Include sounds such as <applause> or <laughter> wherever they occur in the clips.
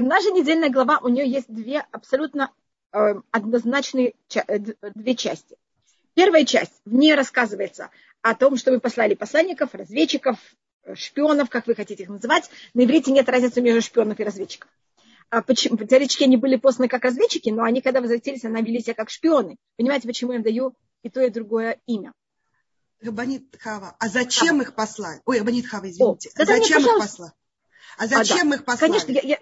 наша недельная глава, у нее есть две абсолютно э, однозначные э, две части. Первая часть, в ней рассказывается о том, что мы послали посланников, разведчиков, э, шпионов, как вы хотите их называть. На иврите нет разницы между шпионов и разведчиков. А почему? Теоретически они были посланы как разведчики, но они, когда возвратились, они вели себя как шпионы. Понимаете, почему я им даю и то, и другое имя? Рабанит Хава. А зачем Хава. их послали? Ой, Рабанит Хава, извините. О, а зачем мне, их послали? А зачем а, да. их послали? Конечно, я, я,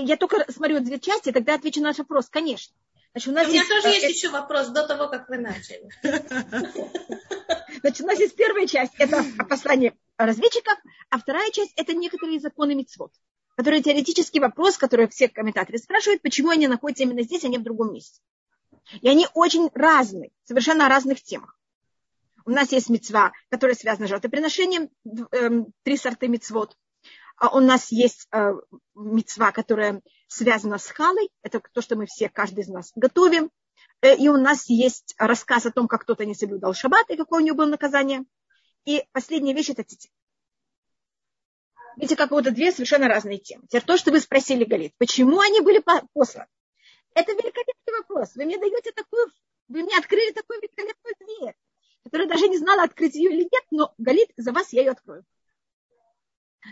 я только смотрю две части, тогда отвечу на наш вопрос. Конечно. Значит, у, нас у меня есть, тоже есть еще вопрос до того, как вы начали. <laughs> Значит, у нас есть первая часть, это послание разведчиков, а вторая часть – это некоторые законы мецвод, которые теоретический вопрос, который все комментаторы спрашивают, почему они находятся именно здесь, а не в другом месте. И они очень разные, совершенно о разных темах. У нас есть мецва, которая связана с жертвоприношением, эм, три сорта мецвод. А у нас есть э, мецва, которая связана с халой. Это то, что мы все, каждый из нас готовим. Э, и у нас есть рассказ о том, как кто-то не соблюдал шаббат и какое у него было наказание. И последняя вещь – это тетя. Видите, как вот две совершенно разные темы. Теперь то, что вы спросили, Галит, почему они были посланы? Это великолепный вопрос. Вы мне даете такую, вы мне открыли такую великолепную дверь, которая даже не знала, открыть ее или нет, но Галит, за вас я ее открою.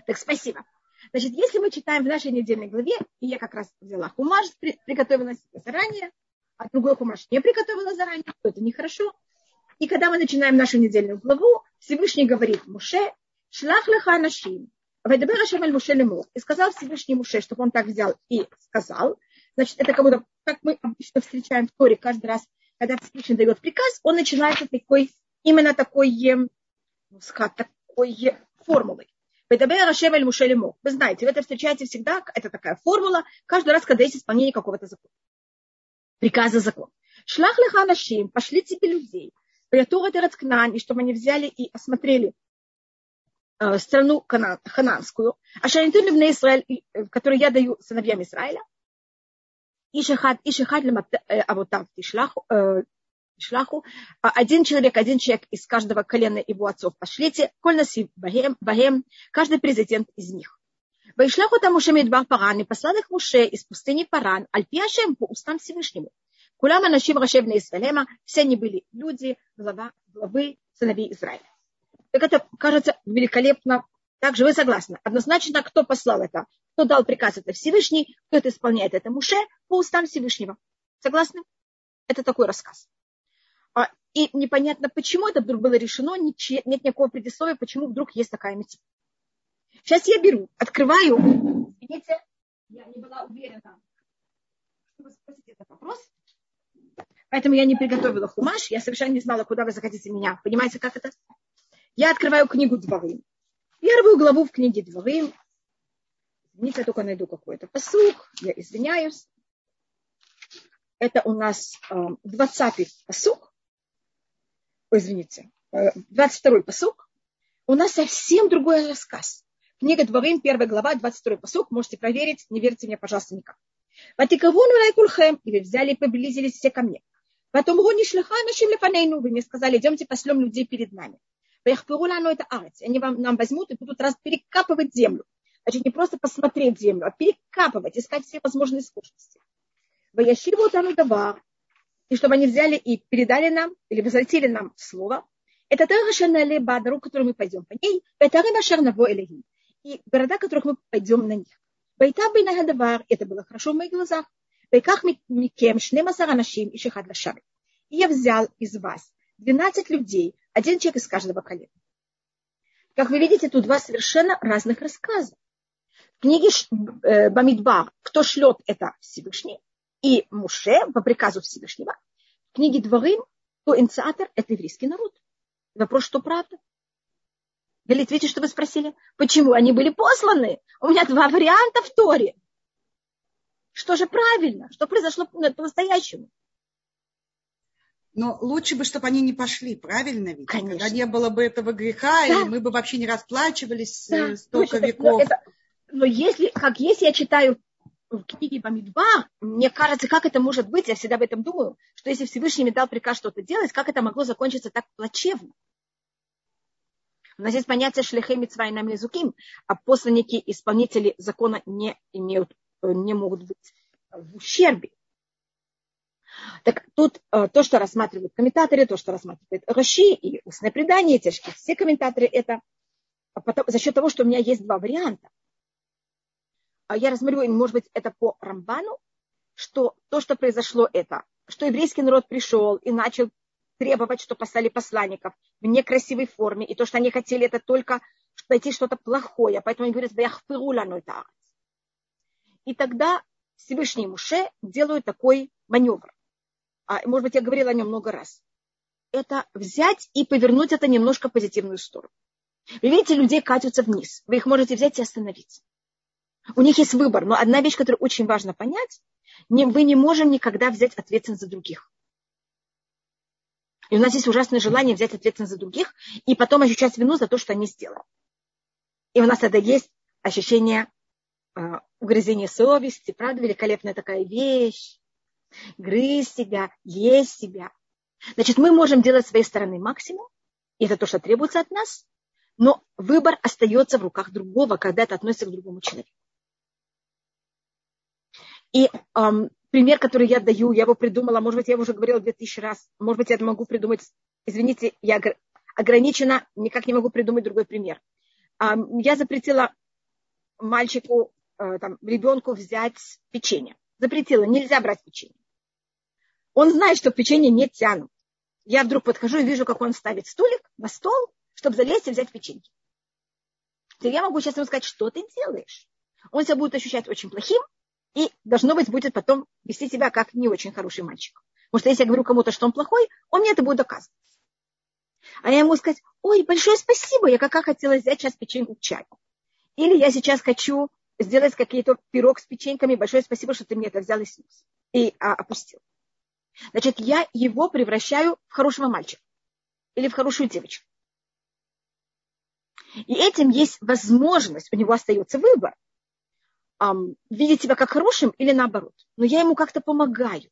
Так спасибо. Значит, если мы читаем в нашей недельной главе, и я как раз взяла хумаш, приготовила себе заранее, а другой хумаш не приготовила заранее, то это нехорошо. И когда мы начинаем нашу недельную главу, Всевышний говорит Муше, шлах леха нашим, Вайдабер Ашем аль Муше лему. И сказал Всевышний Муше, чтобы он так взял и сказал. Значит, это как будто, как мы обычно встречаем в Торе каждый раз, когда Всевышний дает приказ, он начинается такой, именно такой, ну, такой формулой. Вайдабер Ашем аль Муше лему. Вы знаете, вы это встречаете всегда, это такая формула, каждый раз, когда есть исполнение какого-то закона. Приказа закон. Шлах леха нашим, пошли тебе людей. Приятура Терецкнан, и чтобы они взяли и осмотрели Э, страну Канан, хананскую, а Шанитун в Израиль, э, которую я даю сыновьям Израиля, Ишахад, Ишахад Авотав Тишлаху, Шлаху, один человек, один человек из каждого колена его отцов пошлите, коль насив Багем, Багем, каждый президент из них. Вайшлаху там Муше Медбар Паран, и послал их Муше из пустыни Паран, Альпиашем по устам Всевышнему. Кулама Нашим Рашевна Исраилема, все они были люди, глава, главы сыновей Израиля. Так это кажется великолепно. Также вы согласны? Однозначно, кто послал это? Кто дал приказ? Это Всевышний. Кто это исполняет? Это Муше по устам Всевышнего. Согласны? Это такой рассказ. И непонятно, почему это вдруг было решено, нет никакого предисловия, почему вдруг есть такая митцва. Сейчас я беру, открываю. Извините, я не была уверена, что вы спросите этот вопрос. Поэтому я не приготовила хумаш, я совершенно не знала, куда вы захотите меня. Понимаете, как это? Я открываю книгу Дворым. Первую главу в книге Дворым. Извините, я только найду какой-то посух. Я извиняюсь. Это у нас 20-й э, посух. Ой, извините. 22-й э, посух. У нас совсем другой рассказ. Книга Дворым, первая глава, 22-й посух. Можете проверить. Не верьте мне, пожалуйста, никак. Ватикавуну лайкульхэм. И вы взяли и приблизились все ко мне. Потом гони шлиха нашим. Вы мне сказали, идемте пошлем людей перед нами. Вехпирулану это арец. Они вам, нам возьмут и будут раз перекапывать землю. Значит, не просто посмотреть землю, а перекапывать, искать все возможные сложности. Ваяшиву тану давар. И чтобы они взяли и передали нам, или возвратили нам слово. Это Ба, дорогу, которую мы пойдем по ней. Это Римашар Наво Элегим. И города, которых мы пойдем на них. Байта Байнагадавар, это было хорошо в моих глазах. Байках Микем, Шнемасар Анашим и Шихад Лашар. И я взял из вас 12 людей, один человек из каждого колена. Как вы видите, тут два совершенно разных рассказа. В книге э, Бамидбар «Кто шлет?» – это Всевышний, и Муше по приказу Всевышнего. В книге Дворым кто инициатор – это еврейский народ. Вопрос, что правда? Галит, видите, что вы спросили? Почему они были посланы? У меня два варианта в Торе. Что же правильно? Что произошло по-настоящему? Но лучше бы, чтобы они не пошли, правильно ведь? Конечно. Когда не было бы этого греха, да. и мы бы вообще не расплачивались да. Э, столько Слушай, веков. Но, это, но если, как если я читаю в книге Бамидба, мне кажется, как это может быть, я всегда об этом думаю, что если Всевышний дал приказ что-то делать, как это могло закончиться так плачевно? У нас есть понятие шлехей митцва и намлезуким, а посланники, исполнители закона не имеют не могут быть в ущербе. Так тут э, то, что рассматривают комментаторы, то, что рассматривают Раши и устное предание, тяжкие, все комментаторы, это потом, за счет того, что у меня есть два варианта. А я рассматриваю, может быть, это по Рамбану, что то, что произошло, это, что еврейский народ пришел и начал требовать, что послали посланников в некрасивой форме, и то, что они хотели, это только найти что-то плохое, поэтому они говорят, и тогда Всевышний Муше делают такой маневр. А, может быть, я говорила о нем много раз. Это взять и повернуть это немножко в позитивную сторону. Вы видите, людей катятся вниз. Вы их можете взять и остановить. У них есть выбор. Но одна вещь, которую очень важно понять, вы не можем никогда взять ответственность за других. И у нас есть ужасное желание взять ответственность за других и потом ощущать вину за то, что они сделали. И у нас тогда есть ощущение э, угрызения совести, правда, великолепная такая вещь. Грызть себя, есть себя. Значит, мы можем делать с своей стороны максимум, и это то, что требуется от нас, но выбор остается в руках другого, когда это относится к другому человеку. И эм, пример, который я даю, я его придумала, может быть, я его уже говорила две тысячи раз, может быть, я это могу придумать, извините, я ограничена, никак не могу придумать другой пример. Эм, я запретила мальчику, э, там, ребенку взять печенье. Запретила, нельзя брать печенье. Он знает, что печенье не тянут. Я вдруг подхожу и вижу, как он ставит стулик на стол, чтобы залезть и взять печеньки. То я могу сейчас ему сказать, что ты делаешь. Он себя будет ощущать очень плохим, и должно быть, будет потом вести себя как не очень хороший мальчик. Потому что если я говорю кому-то, что он плохой, он мне это будет доказывать. А я ему сказать, ой, большое спасибо, я как хотела взять сейчас печеньку к чаю. Или я сейчас хочу сделать какие-то пирог с печеньками, большое спасибо, что ты мне это взял и снес. И а, опустил. Значит, я его превращаю в хорошего мальчика или в хорошую девочку. И этим есть возможность, у него остается выбор, эм, видеть себя как хорошим или наоборот. Но я ему как-то помогаю.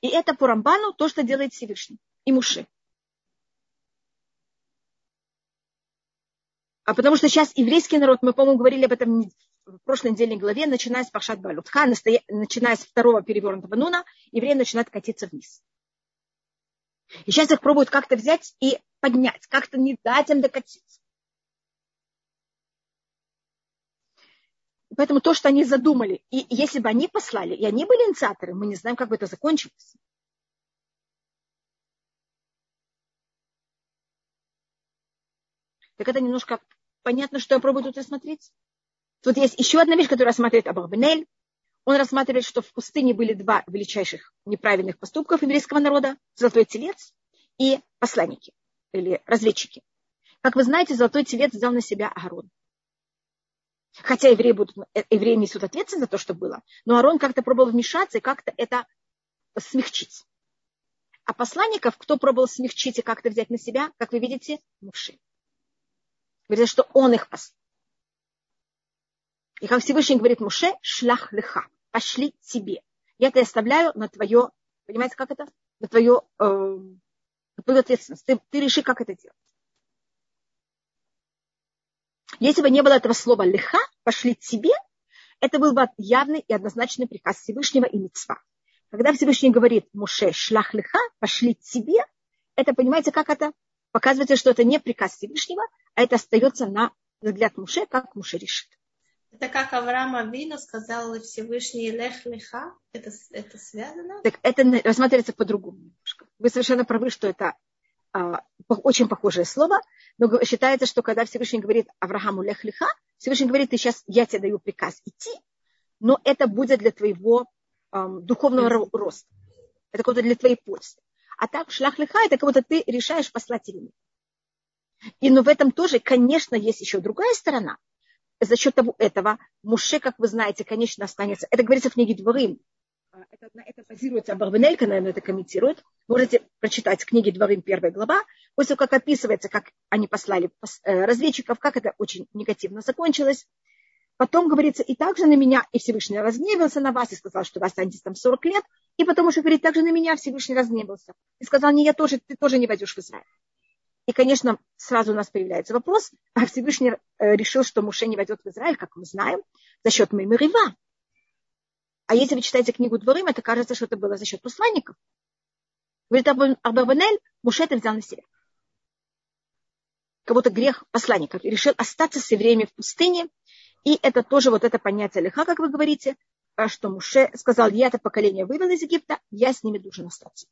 И это по Рамбану то, что делает Всевышний и Муши. А потому что сейчас еврейский народ, мы, по-моему, говорили об этом в прошлой недельной главе, начиная с Пашат Балутха, начиная с второго перевернутого нуна, евреи начинают катиться вниз. И сейчас их пробуют как-то взять и поднять, как-то не дать им докатиться. Поэтому то, что они задумали, и если бы они послали, и они были инициаторы, мы не знаем, как бы это закончилось. Так это немножко понятно, что я пробую тут рассмотреть. Тут есть еще одна вещь, которую рассматривает Абахбенель. Он рассматривает, что в пустыне были два величайших неправильных поступков еврейского народа. Золотой телец и посланники или разведчики. Как вы знаете, золотой телец взял на себя Аарон. Хотя евреи, будут, э, евреи несут ответственность за то, что было, но Аарон как-то пробовал вмешаться и как-то это смягчить. А посланников, кто пробовал смягчить и как-то взять на себя, как вы видите, Муши. Говорится, что он их послал. И как Всевышний говорит Муше, шлях леха, пошли тебе. Я это оставляю на твое, понимаете, как это? На твое, э, на твою ответственность. Ты, ты реши, как это делать. Если бы не было этого слова леха, пошли тебе, это был бы явный и однозначный приказ Всевышнего и мецва. Когда Всевышний говорит Муше, шлах леха, пошли тебе, это, понимаете, как это? Показывается, что это не приказ Всевышнего, а это остается на взгляд Муше, как Муше решит. Это как Авраам Авину сказал Всевышний Лех Леха? Это, это связано? Так это рассматривается по-другому немножко. Вы совершенно правы, что это очень похожее слово, но считается, что когда Всевышний говорит Аврааму Лех Леха, Всевышний говорит, ты сейчас, я тебе даю приказ идти, но это будет для твоего эм, духовного роста. Это как-то для твоей пользы. А так шлах леха это как будто ты решаешь послать или нет. И но в этом тоже, конечно, есть еще другая сторона за счет того этого Муше, как вы знаете, конечно, останется. Это говорится в книге Дворым. А, это, на это базируется Абарвенелька, наверное, это комментирует. Можете прочитать в книге Дворым первая глава. После того, как описывается, как они послали э, разведчиков, как это очень негативно закончилось. Потом говорится, и также на меня, и Всевышний разгневался на вас, и сказал, что вы останетесь там 40 лет. И потом уже говорит, также на меня Всевышний разгневался. И сказал, не, я тоже, ты тоже не войдешь в Израиль. И, конечно, сразу у нас появляется вопрос, а Всевышний э, решил, что Муше не войдет в Израиль, как мы знаем. за счет Маймерива. А если вы читаете книгу Дворым, это кажется, что это было за счет посланников. Говорит Абарбанель, Муше это взял на себя. Как будто грех посланников. И решил остаться с евреями в пустыне. И это тоже вот это понятие лиха, как вы говорите, а что Муше сказал, я это поколение вывел из Египта, я с ними должен остаться.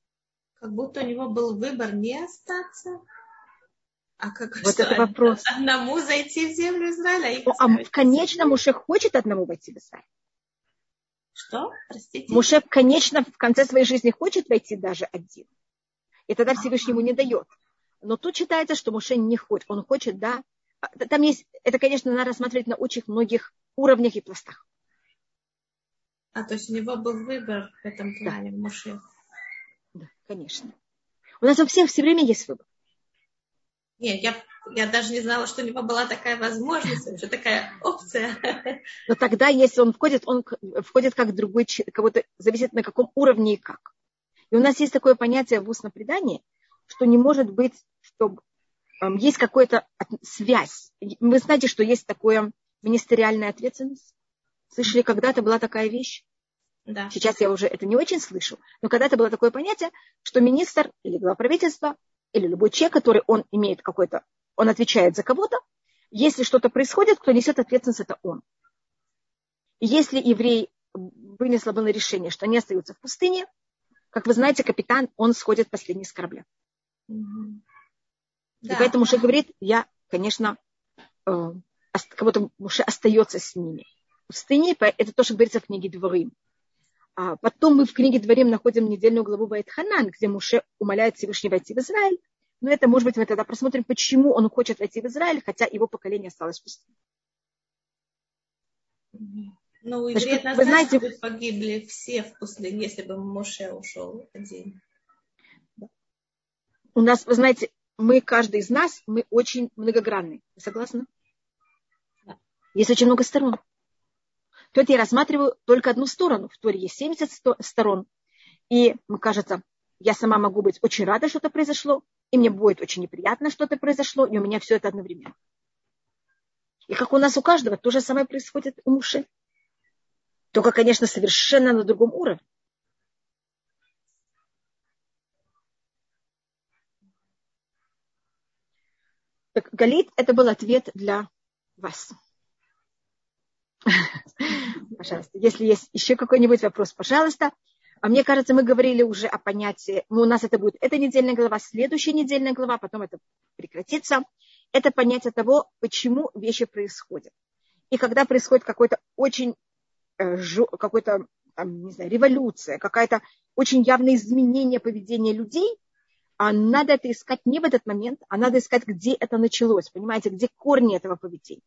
Как будто у него был выбор не остаться, а как вот что, это вопрос. одному зайти в землю Израиля? А, а в конечном Муше хочет одному войти в Израиль. Что? Простите? Муше, конечно, в конце своей жизни хочет войти даже один. И тогда Всевышний ему не дает. Но тут считается, что Муше не хочет. Он хочет, да. А, там есть, это, конечно, надо рассматривать на очень многих уровнях и пластах. А, то есть у него был выбор в этом плане, да. Муше. Да, конечно. У нас у всех все время есть выбор. Нет, я, я даже не знала, что у него была такая возможность, вообще такая опция. Но тогда, если он входит, он входит как другой, кого-то зависит на каком уровне и как. И у нас есть такое понятие в устном предании, что не может быть, что э, есть какая-то связь. Вы знаете, что есть такое министериальная ответственность? Слышали, когда-то была такая вещь? Да. Сейчас я уже это не очень слышу, но когда-то было такое понятие, что министр или глава правительства или любой человек, который он имеет какой-то, он отвечает за кого-то, если что-то происходит, кто несет ответственность, это он. И если еврей вынес было решение, что они остаются в пустыне, как вы знаете, капитан, он сходит последний с корабля. Да. И поэтому Муше говорит, я, конечно, э, кого-то Муше остается с ними. В пустыне, это то, что говорится в книге Дворим. А потом мы в книге Дворим находим недельную главу Вайтханан, где Муше умоляет Всевышний войти в Израиль. Но это, может быть, мы тогда посмотрим, почему он хочет войти в Израиль, хотя его поколение осталось в пустыне. Ну, вы знаете, погибли все в пустыне, если бы Моше ушел один. У нас, вы знаете, мы, каждый из нас, мы очень многогранны. Вы согласны? Да. Есть очень много сторон. Тут я рассматриваю только одну сторону. В Торе есть 70 сторон. И, мне кажется, я сама могу быть очень рада, что это произошло, и мне будет очень неприятно, что это произошло, и у меня все это одновременно. И как у нас у каждого, то же самое происходит у Муши. Только, конечно, совершенно на другом уровне. Так, Галит, это был ответ для вас. <laughs> Пожалуйста. Если есть еще какой-нибудь вопрос, пожалуйста. А мне кажется, мы говорили уже о понятии, ну, у нас это будет эта недельная глава, следующая недельная глава, потом это прекратится. Это понятие того, почему вещи происходят. И когда происходит какой-то очень, э, какой-то, не знаю, революция, какая-то очень явное изменение поведения людей, а надо это искать не в этот момент, а надо искать, где это началось, понимаете, где корни этого поведения.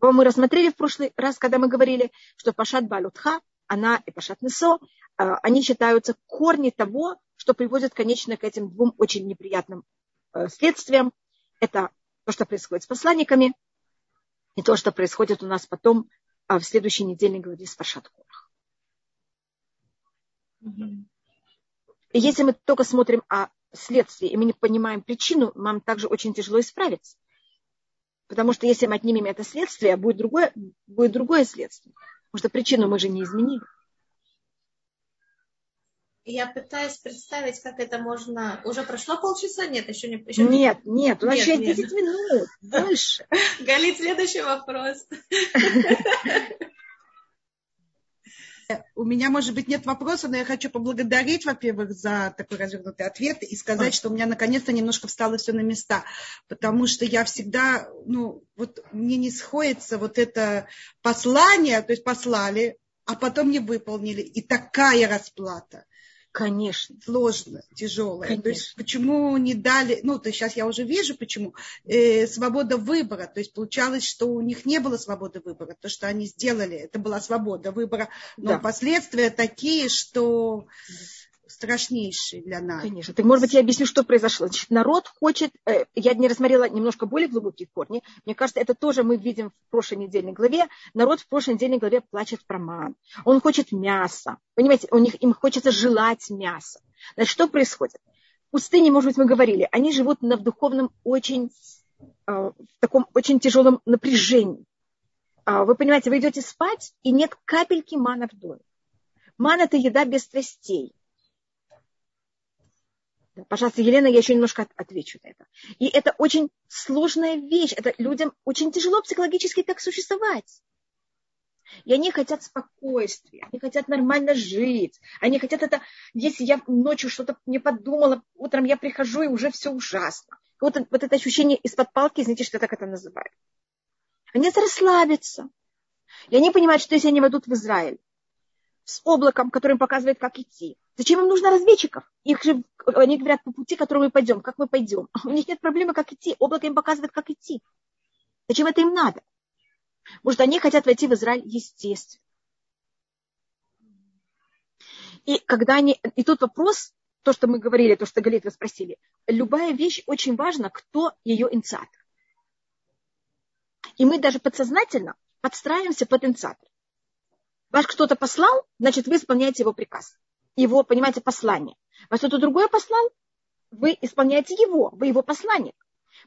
Мы рассмотрели в прошлый раз, когда мы говорили, что Пашат Балутха, она и Пашат Несо, а, они считаются корни того, что приводит, конечно, к этим двум очень неприятным э, следствиям. Это то, что происходит с посланниками, и то, что происходит у нас потом а, в следующей недельной главе с Пашат Корах. И если мы только смотрим о следствии, и мы не понимаем причину, нам также очень тяжело исправиться. Потому что если мы отнимем это следствие, будет другое, будет другое следствие. Потому что причину мы же не изменили. Я пытаюсь представить, как это можно... Уже прошло полчаса? Нет, еще не... Еще нет, нет, у нас еще 10 минут, больше. <laughs> Галит, следующий вопрос. <laughs> У меня, может быть, нет вопроса, но я хочу поблагодарить, во-первых, за такой развернутый ответ и сказать, что у меня наконец-то немножко встало все на места, потому что я всегда, ну, вот мне не сходится вот это послание, то есть послали, а потом не выполнили, и такая расплата. Конечно. Сложно, тяжело. Конечно. То есть почему не дали, ну, то есть сейчас я уже вижу, почему, э, свобода выбора. То есть получалось, что у них не было свободы выбора. То, что они сделали, это была свобода выбора. Но да. последствия такие, что страшнейший для нас. Конечно. Так, может быть, я объясню, что произошло. Значит, народ хочет, э, я не рассмотрела немножко более глубокие корни. Мне кажется, это тоже мы видим в прошлой недельной главе. Народ в прошлой недельной главе плачет про ман. Он хочет мяса. Понимаете, у них, им хочется желать мяса. Значит, что происходит? В пустыне, может быть, мы говорили, они живут на, в духовном очень, э, в таком очень тяжелом напряжении. а, вы понимаете, вы идете спать, и нет капельки мана в доме. Ман – это еда без страстей. Пожалуйста, Елена, я еще немножко отвечу на это. И это очень сложная вещь. Это людям очень тяжело психологически так существовать. И они хотят спокойствия, они хотят нормально жить, они хотят это, если я ночью что-то не подумала, утром я прихожу и уже все ужасно. Вот, вот это ощущение из-под палки, знаете, что я так это называю. Они расслабятся. И они понимают, что если они войдут в Израиль с облаком, которое им показывает, как идти, зачем им нужно разведчиков? Их же, они говорят, по пути, которым мы пойдем, как мы пойдем. У них нет проблемы, как идти. Облако им показывает, как идти. Зачем это им надо? Может, они хотят войти в Израиль естественно. И когда они... И тут вопрос, то, что мы говорили, то, что Галит вы спросили. Любая вещь очень важна, кто ее инициатор. И мы даже подсознательно подстраиваемся под инициатор. Вас кто-то послал, значит, вы исполняете его приказ. Его, понимаете, послание. Вас кто-то другой послал, вы исполняете его, вы его посланник.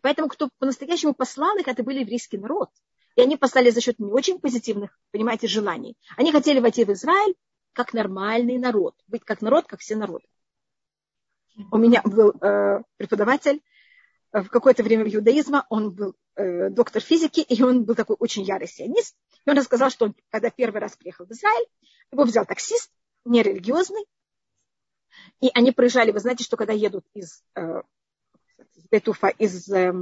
Поэтому кто по-настоящему послал их, это был еврейский народ. И они послали за счет не очень позитивных, понимаете, желаний. Они хотели войти в Израиль как нормальный народ, быть как народ, как все народы. У меня был э, преподаватель э, в какое-то время в иудаизма, он был э, доктор физики, и он был такой очень ярый сионист. И он рассказал, что он, когда первый раз приехал в Израиль, его взял таксист, нерелигиозный, и они проезжали, вы знаете, что когда едут из э, Бетуфа, из э,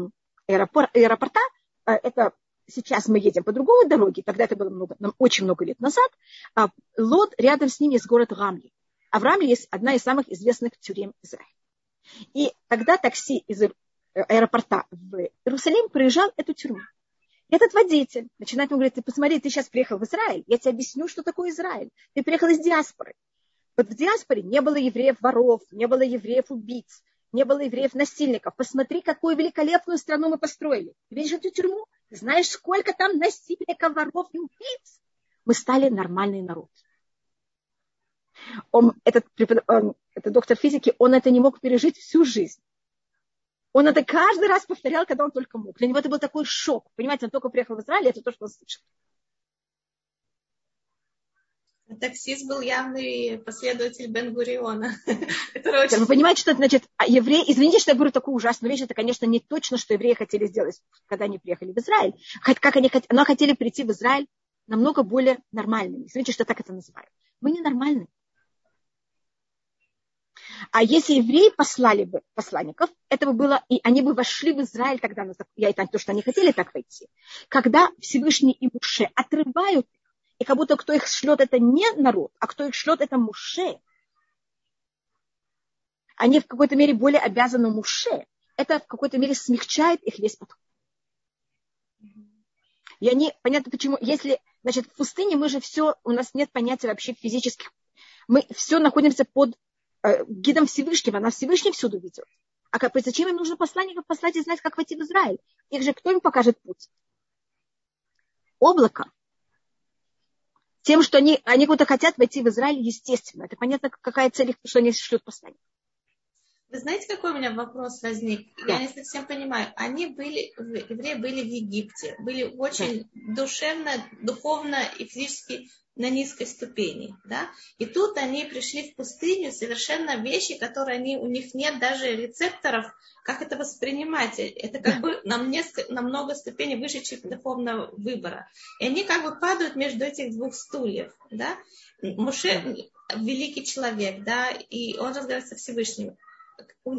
аэропорта, э, это сейчас мы едем по другой дороге, тогда это было много, очень много лет назад, а Лот рядом с ним есть город Рамли. А в Рамле есть одна из самых известных тюрем Израиля. И тогда такси из аэропорта в Иерусалим проезжал эту тюрьму. Этот водитель начинает ему говорить, ты посмотри, ты сейчас приехал в Израиль, я тебе объясню, что такое Израиль. Ты приехал из диаспоры. Вот в диаспоре не было евреев-воров, не было евреев-убийц, не было евреев-насильников. Посмотри, какую великолепную страну мы построили. Ты видишь эту тюрьму? Знаешь, сколько там насильников, воров и убийц? Мы стали нормальный народ. Он, этот, он, этот доктор физики, он это не мог пережить всю жизнь. Он это каждый раз повторял, когда он только мог. Для него это был такой шок. Понимаете, он только приехал в Израиль, это то, что он слышал. Таксист был явный последователь Бен-Гуриона. <laughs> Вы понимаете, что это значит, а евреи, извините, что я говорю такую ужасную вещь, это, конечно, не точно, что евреи хотели сделать, когда они приехали в Израиль. Как они хотели, но хотели прийти в Израиль намного более нормальными. Извините, что я так это называю. Мы ненормальные. А если евреи послали бы посланников, это бы было, и они бы вошли в Израиль тогда, я это то, что они хотели так войти. Когда Всевышний и Муше отрывают и как будто кто их шлет, это не народ, а кто их шлет, это Муше. Они в какой-то мере более обязаны Муше. Это в какой-то мере смягчает их весь подход. И они, понятно почему, если, значит, в пустыне мы же все, у нас нет понятия вообще физических, мы все находимся под э, гидом Всевышнего, нас Всевышний всюду ведет. А как, зачем им нужно посланников послать и знать, как войти в Израиль? Их же кто им покажет путь? Облако тем, что они, они куда-то хотят войти в Израиль, естественно. Это понятно, какая цель их, что они шлют послание. Вы знаете, какой у меня вопрос возник? Да. Я не совсем понимаю. Они были, евреи были в Египте, были очень душевно, духовно и физически на низкой ступени, да, и тут они пришли в пустыню, совершенно вещи, которые они, у них нет даже рецепторов, как это воспринимать, это как бы нам несколько, намного ступеней выше, чем духовного выбора, и они как бы падают между этих двух стульев, да, Муше великий человек, да, и он разговаривает со Всевышним,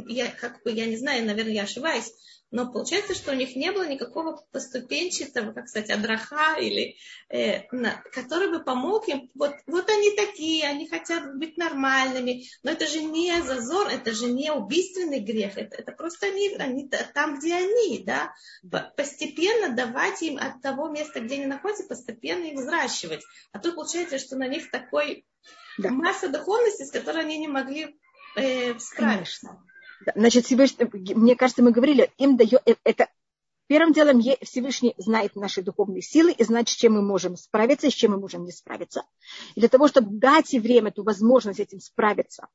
я, как бы, я не знаю, наверное, я ошибаюсь, но получается, что у них не было никакого поступенчатого, как сказать, адраха, или, э, на, который бы помог им. Вот, вот они такие, они хотят быть нормальными, но это же не зазор, это же не убийственный грех, это, это просто они, они там, где они, да, постепенно давать им от того места, где они находятся, постепенно их взращивать. А тут получается, что на них такой да. масса духовности, с которой они не могли э. Значит, Всевышний, мне кажется, мы говорили, им дает э, это Первым делом Всевышний знает наши духовные силы и знает, с чем мы можем справиться и с чем мы можем не справиться. И для того, чтобы дать им эту возможность этим справиться,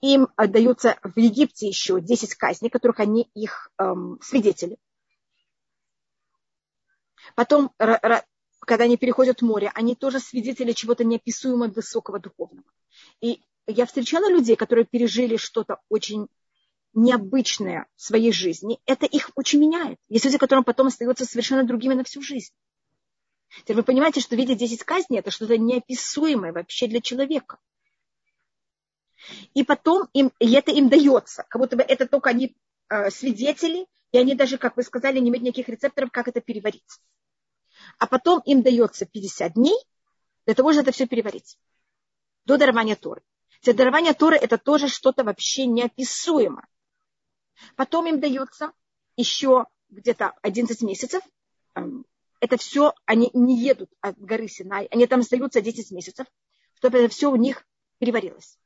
им даются в Египте еще 10 казней, которых они их эм, свидетели. Потом когда они переходят море, они тоже свидетели чего-то неописуемо высокого духовного. И я встречала людей, которые пережили что-то очень необычное в своей жизни. Это их очень меняет. Есть люди, которым потом остаются совершенно другими на всю жизнь. Теперь вы понимаете, что видеть 10 казней – это что-то неописуемое вообще для человека. И потом им, и это им дается, как будто бы это только они э, свидетели, и они даже, как вы сказали, не имеют никаких рецепторов, как это переварить. А потом им дается 50 дней для того, чтобы это все переварить. До дарования Торы. Для дарования Торы это тоже что-то вообще неописуемое. Потом им дается еще где-то 11 месяцев. Эм, это все, они не едут от горы Синай, они там остаются 10 месяцев, чтобы это все у них переварилось.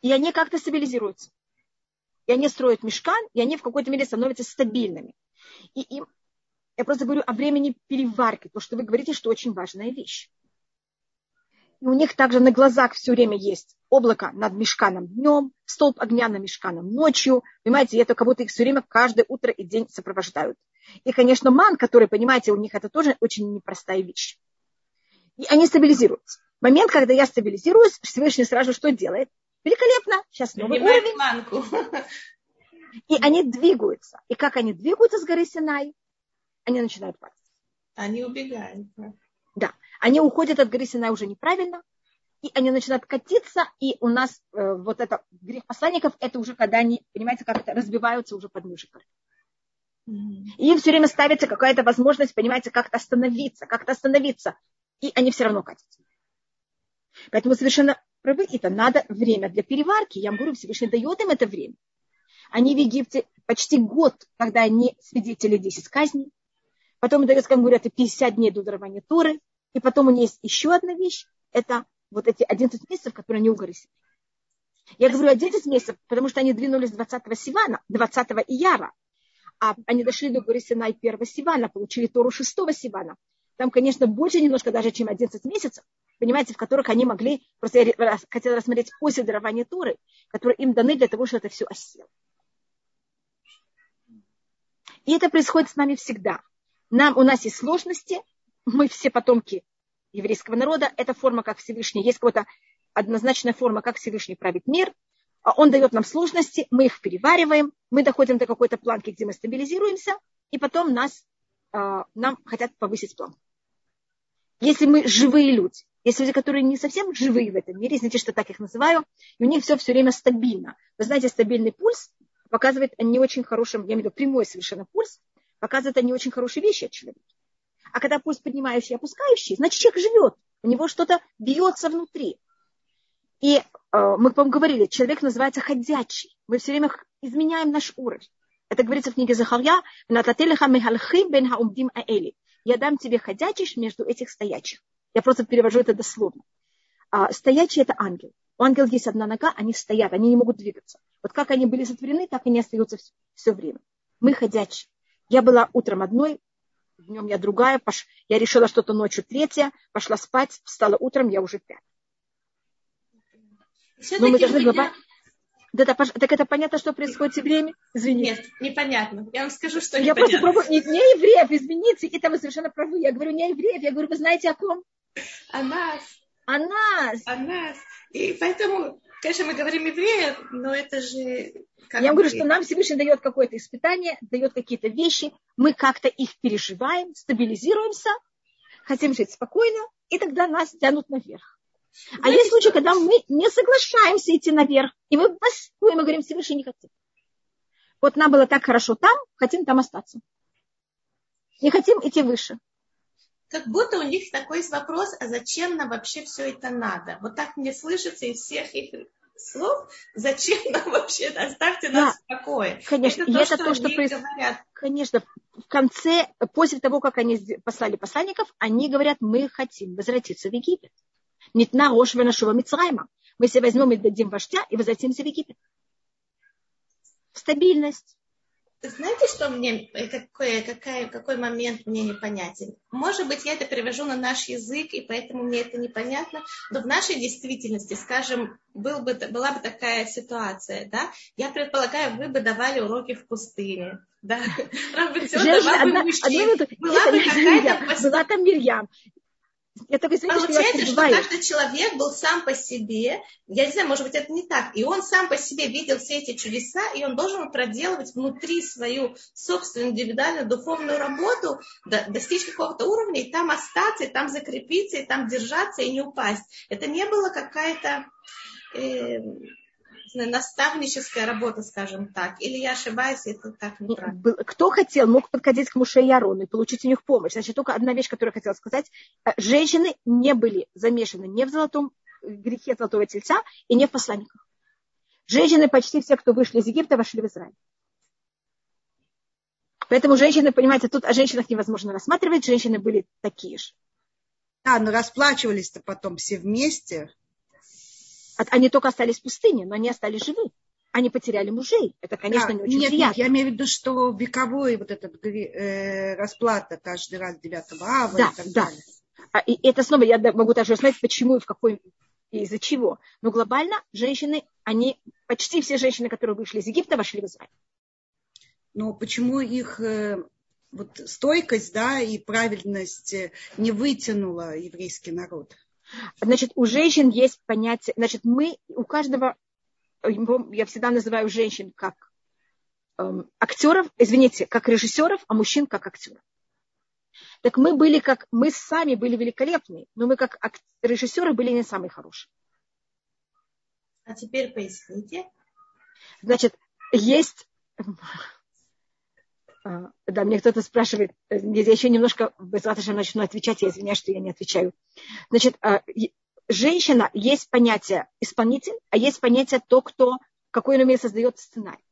И они как-то стабилизируются. И они строят мешкан, и они в какой-то мере становятся стабильными. И им, я просто говорю о времени переварки, то, что вы говорите, что очень важная вещь. И у них также на глазах все время есть облако над мешканом днем, столб огня над мешканом ночью. Понимаете, это как будто их все время каждое утро и день сопровождают. И, конечно, ман, который, понимаете, у них это тоже очень непростая вещь. И они стабилизируются. Момент, когда я стабилизируюсь, Всевышний сразу что делает? Великолепно. Сейчас новый Принимает уровень. манку. И они двигаются. И как они двигаются с горы Синай, они начинают падать. Они убегают. Да. Они уходят от горы Синай уже неправильно, и они начинают катиться, и у нас э, вот это грех посланников, это уже когда они, понимаете, как это разбиваются уже под горы. И им все время ставится какая-то возможность, понимаете, как-то остановиться, как-то остановиться, и они все равно катятся. Поэтому совершенно правы, это надо время для переварки. Я вам говорю, Всевышний дает им это время. Они в Египте почти год, когда они свидетели 10 казней, Потом как говорят, 50 дней до дарования Торы. И потом у них есть еще одна вещь. Это вот эти 11 месяцев, которые они угорели. Я говорю 11 месяцев, потому что они двинулись 20 Сивана, 20 Ияра. А они дошли до горы Синай 1 Сивана, получили Тору 6 Сивана. Там, конечно, больше немножко даже, чем 11 месяцев, понимаете, в которых они могли, просто я хотела рассмотреть после дарования Торы, которые им даны для того, чтобы это все осело. И это происходит с нами всегда. Нам, у нас есть сложности, мы все потомки еврейского народа, это форма, как Всевышний, есть какая-то однозначная форма, как Всевышний правит мир, а он дает нам сложности, мы их перевариваем, мы доходим до какой-то планки, где мы стабилизируемся, и потом нас, а, нам хотят повысить планку. Если мы живые люди, есть люди, которые не совсем живые в этом мире, знаете, что так их называю, и у них все все время стабильно. Вы знаете, стабильный пульс показывает не очень хорошем, я имею в виду прямой совершенно пульс, показывает они очень хорошие вещи о человеке. А когда пульс поднимающий и опускающий, значит, человек живет, у него что-то бьется внутри. И э, мы, по-моему, говорили, человек называется ходячий. Мы все время изменяем наш уровень. Это говорится в книге Захарья. Я дам тебе ходячих между этих стоячих. Я просто перевожу это дословно. А, стоячий – это ангел. У ангела есть одна нога, они стоят, они не могут двигаться. Вот как они были сотворены, так они остаются все, все время. Мы ходячие. Я была утром одной, днем я другая, пош... я решила что-то ночью третья, пошла спать, встала утром, я уже пять. Но мы должны меня... Да, да, так это понятно, что происходит в время? Извините. Нет, непонятно. Я вам скажу, что Я непонятно. просто пробую, не, не евреев, извините, это вы совершенно правы. Я говорю не евреев, я говорю, вы знаете о ком? О нас. О нас. О нас. И поэтому, конечно, мы говорим евреев, но это же... как Я вам говорю, что нам Всевышний дает какое-то испытание, дает какие-то вещи, мы как-то их переживаем, стабилизируемся, хотим жить спокойно, и тогда нас тянут наверх. А Знаете, есть случаи, что- когда мы не соглашаемся идти наверх, и мы бастуем и говорим, Всевышний не хотим. Вот нам было так хорошо там, хотим там остаться. Не хотим идти выше. Как будто у них такой есть вопрос, а зачем нам вообще все это надо? Вот так мне слышится из всех их слов, зачем нам вообще, это? оставьте нас в покое. Конечно, это то, это что то, что проис- говорят. Конечно, в конце, после того, как они послали посланников, они говорят, мы хотим возвратиться в Египет. Нитна Рошва нашего Мицрайма. Мы себе возьмем и дадим вождя и возвратимся в Египет. Стабильность. Знаете, что мне, э, какой, какой, какой момент мне непонятен? Может быть, я это перевожу на наш язык, и поэтому мне это непонятно, но в нашей действительности, скажем, был бы, была бы такая ситуация, да, я предполагаю, вы бы давали уроки в пустыне, да, <laughs> Женщина, одна, одна, была бы какая-то... Была там Мирьям. Только извините, Получается, что, что каждый человек был сам по себе, я не знаю, может быть, это не так, и он сам по себе видел все эти чудеса, и он должен проделывать внутри свою собственную индивидуальную духовную работу, достичь какого-то уровня, и там остаться, и там закрепиться, и там держаться, и не упасть. Это не было какая-то... Э, наставническая работа, скажем так, или я ошибаюсь, это так неправильно. Кто хотел, мог подходить к Муше и Арону и получить у них помощь. Значит, только одна вещь, которую я хотела сказать. Э, женщины не были замешаны ни в золотом грехе золотого тельца и не в посланниках. Женщины, почти все, кто вышли из Египта, вошли в Израиль. Поэтому женщины, понимаете, тут о женщинах невозможно рассматривать, женщины были такие же. Да, но расплачивались-то потом все вместе. Они только остались в пустыне, но они остались живы. Они потеряли мужей. Это, конечно, да, не очень нет, приятно. Нет, я имею в виду, что вековой вот этот э, расплата каждый раз 9 ава да, и так да. далее. А, и это снова я могу даже узнать, почему и в какой и из-за чего. Но глобально женщины, они, почти все женщины, которые вышли из Египта, вошли в Израиль. Но почему их э, вот стойкость, да, и правильность э, не вытянула еврейский народ? Значит, у женщин есть понятие, значит, мы, у каждого, я всегда называю женщин как эм, актеров, извините, как режиссеров, а мужчин как актеров. Так мы были как, мы сами были великолепны, но мы как режиссеры были не самые хорошие. А теперь поясните. Значит, есть а, да, мне кто-то спрашивает, э, я еще немножко без начну отвечать, я извиняюсь, что я не отвечаю. Значит, а, женщина, есть понятие исполнитель, а есть понятие то, кто, какой он умеет создает сценарий.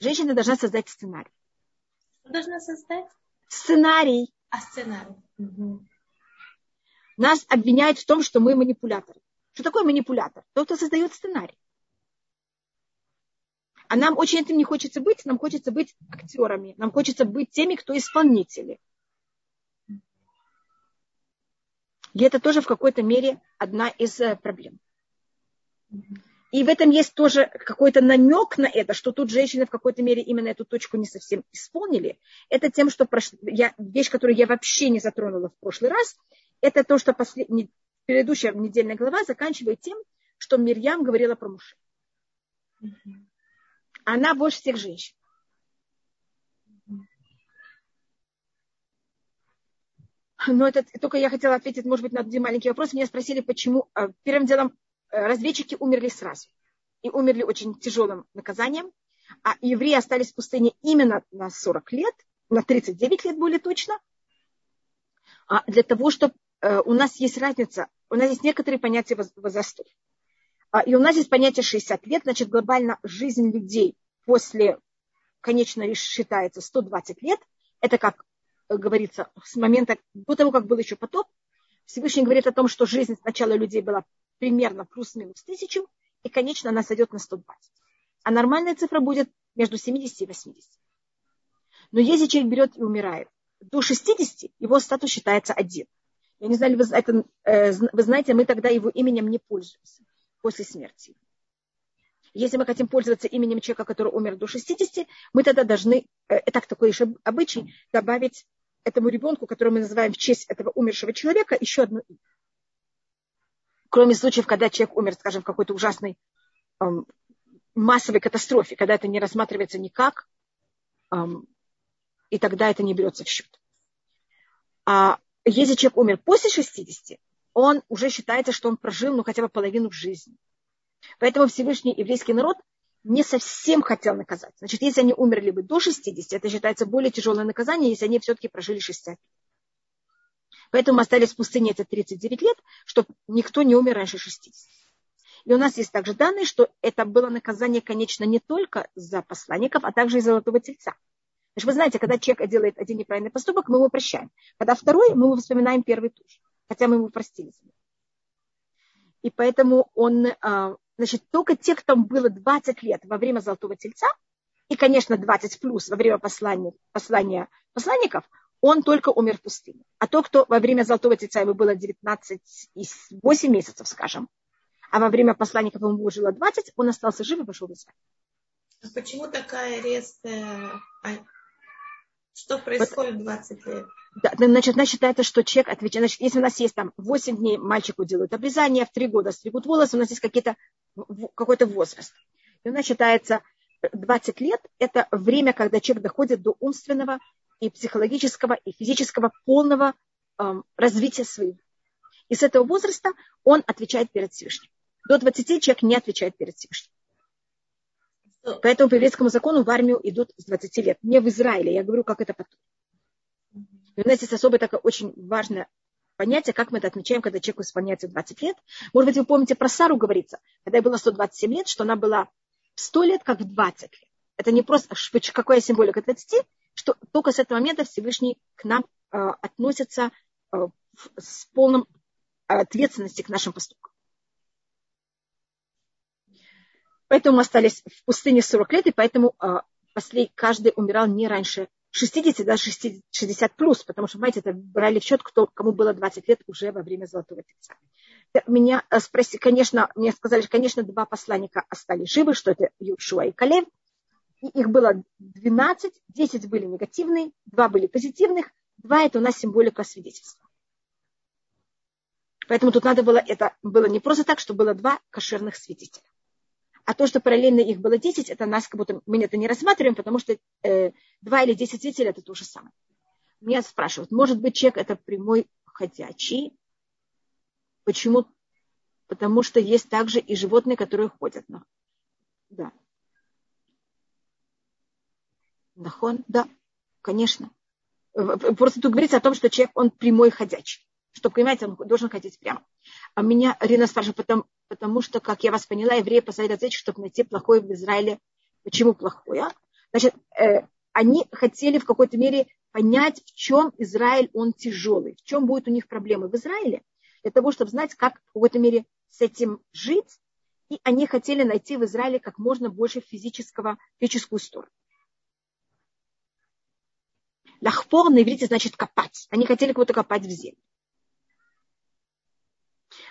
Женщина должна создать сценарий. Что должна создать? Сценарий. А сценарий. Угу. Нас обвиняют в том, что мы манипуляторы. Что такое манипулятор? Тот, кто создает сценарий. А нам очень этим не хочется быть, нам хочется быть актерами, нам хочется быть теми, кто исполнители. И это тоже в какой-то мере одна из э, проблем. И в этом есть тоже какой-то намек на это, что тут женщины в какой-то мере именно эту точку не совсем исполнили. Это тем, что прош... я... вещь, которую я вообще не затронула в прошлый раз, это то, что послед... предыдущая недельная глава заканчивает тем, что Мирьям говорила про мужа она больше всех женщин. Но это только я хотела ответить, может быть, на один маленький вопрос. Меня спросили, почему э, первым делом э, разведчики умерли сразу. И умерли очень тяжелым наказанием. А евреи остались в пустыне именно на 40 лет, на 39 лет более точно. А для того, чтобы э, у нас есть разница, у нас есть некоторые понятия возрастов. А, и у нас есть понятие 60 лет, значит, глобально жизнь людей после, конечно, считается 120 лет. Это, как говорится, с момента, до того, как был еще потоп, Всевышний говорит о том, что жизнь сначала людей была примерно плюс-минус тысячу, и, конечно, она сойдет на 120. А нормальная цифра будет между 70 и 80. Но если человек берет и умирает до 60, его статус считается один. Я не знаю, вы, это, э, вы знаете, мы тогда его именем не пользуемся после смерти. Если мы хотим пользоваться именем человека, который умер до 60, мы тогда должны, э, так такой еще обычай, добавить этому ребенку, которого мы называем в честь этого умершего человека, еще одно имя. Кроме случаев, когда человек умер, скажем, в какой-то ужасной эм, массовой катастрофе, когда это не рассматривается никак, эм, и тогда это не берется в счет. А если человек умер после 60, он уже считается, что он прожил ну, хотя бы половину жизни. Поэтому Всевышний еврейский народ не совсем хотел наказать. Значит, если они умерли бы до 60, это считается более тяжелое наказание, если они все-таки прожили 60 лет. Поэтому мы остались в пустыне эти 39 лет, чтобы никто не умер раньше 60. И у нас есть также данные, что это было наказание, конечно, не только за посланников, а также и за золотого тельца. Значит, вы знаете, когда человек делает один неправильный поступок, мы его прощаем. Когда второй, мы его вспоминаем первый тоже хотя мы ему простили. И поэтому он, а, значит, только те, кто было 20 лет во время Золотого Тельца, и, конечно, 20 плюс во время послания, послания посланников, он только умер в пустыне. А тот, кто во время Золотого Тельца ему было 19 и 8 месяцев, скажем, а во время посланников ему жило 20, он остался жив и пошел в Израиль. А почему такая резкая... Что происходит вот, 20 лет? Да, значит, она считается, что человек отвечает. Значит, если у нас есть там 8 дней, мальчику делают обрезание, в 3 года стригут волосы, у нас есть какие-то, какой-то возраст. И она считается 20 лет – это время, когда человек доходит до умственного и психологического, и физического полного эм, развития своего. И с этого возраста он отвечает перед Всевышним. До 20 человек не отвечает перед Всевышним. Поэтому по еврейскому закону в армию идут с 20 лет. Не в Израиле, я говорю, как это потом. И у нас есть особое такое очень важное понятие, как мы это отмечаем, когда человеку исполняется 20 лет. Может быть, вы помните, про Сару говорится, когда ей было 127 лет, что она была в 100 лет, как в 20 лет. Это не просто, какая символика 20, что только с этого момента Всевышний к нам э, относится э, с полным ответственности к нашим поступкам. Поэтому остались в пустыне 40 лет, и поэтому э, после, каждый умирал не раньше 60, даже 60, 60 плюс, потому что, понимаете, это брали в счет, кто, кому было 20 лет уже во время Золотого Тельца. Меня э, спросили, конечно, мне сказали, конечно, два посланника остались живы, что это Юшуа и Калев. И их было 12, 10 были негативные, 2 были позитивных, 2 это у нас символика свидетельства. Поэтому тут надо было, это было не просто так, что было два кошерных свидетеля. А то, что параллельно их было 10, это нас как будто мы это не рассматриваем, потому что э, 2 или 10 свидетелей это то же самое. Меня спрашивают, может быть, человек это прямой ходячий? Почему? Потому что есть также и животные, которые ходят. На... Да. Нахон, да, конечно. Просто тут говорится о том, что человек, он прямой ходячий. Что, понимаете, он должен ходить прямо. А меня Рина спрашивает, потому, потому что, как я вас поняла, евреи посоветуют ответить, чтобы найти плохое в Израиле. Почему плохое? Значит, э, они хотели в какой-то мере понять, в чем Израиль, он тяжелый, в чем будут у них проблемы в Израиле, для того, чтобы знать, как в какой-то мере с этим жить. И они хотели найти в Израиле как можно больше физического, физическую сторону. Лахпор на иврите значит копать. Они хотели кого-то копать в землю.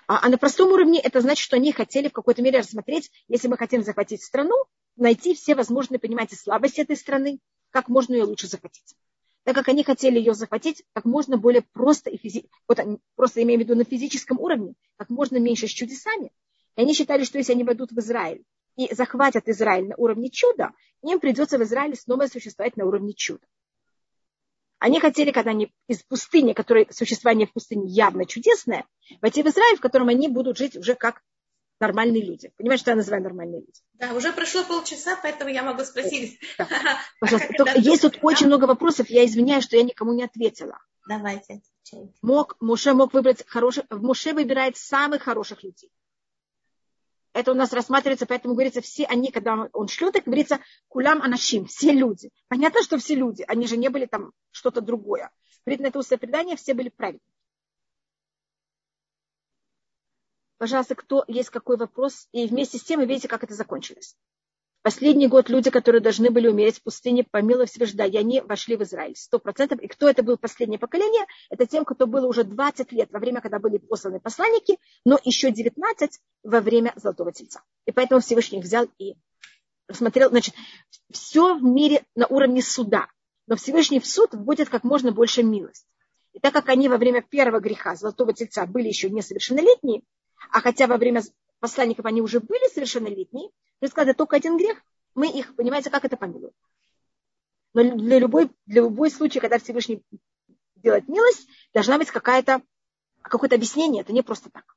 А, а на простом уровне это значит, что они хотели в какой-то мере рассмотреть, если мы хотим захватить страну, найти все возможные, понимаете, слабости этой страны, как можно ее лучше захватить. Так как они хотели ее захватить как можно более просто и физи... вот просто имею в виду на физическом уровне, как можно меньше с чудесами. И они считали, что если они войдут в Израиль и захватят Израиль на уровне чуда, им придется в Израиле снова существовать на уровне чуда. Они хотели, когда они из пустыни, которой существование в пустыне явно чудесное, войти в Израиль, в котором они будут жить уже как нормальные люди. Понимаете, что я называю нормальные люди? Да, уже прошло полчаса, поэтому я могу спросить. Да. <laughs> Пожалуйста. Только есть тут очень много вопросов. Я извиняюсь, что я никому не ответила. Давайте. Мог, Муше мог выбрать хороших... Муше выбирает самых хороших людей это у нас рассматривается, поэтому говорится, все они, когда он шлет, так говорится, кулям анашим, все люди. Понятно, что все люди, они же не были там что-то другое. Говорит, на это устное предание все были правильные. Пожалуйста, кто есть какой вопрос? И вместе с тем вы видите, как это закончилось. Последний год люди, которые должны были умереть в пустыне, помилуй Всевышда, и они вошли в Израиль. Сто процентов. И кто это был последнее поколение? Это тем, кто было уже 20 лет во время, когда были посланы посланники, но еще 19 во время Золотого Тельца. И поэтому Всевышний взял и рассмотрел. Значит, все в мире на уровне суда. Но Всевышний в суд вводит как можно больше милость. И так как они во время первого греха Золотого Тельца были еще несовершеннолетние, а хотя во время посланников они уже были совершеннолетние, то есть, когда только один грех, мы их, понимаете, как это помилуем. Но для любой, для любой случай, когда Всевышний делает милость, должна быть какая-то, какое-то объяснение. Это не просто так.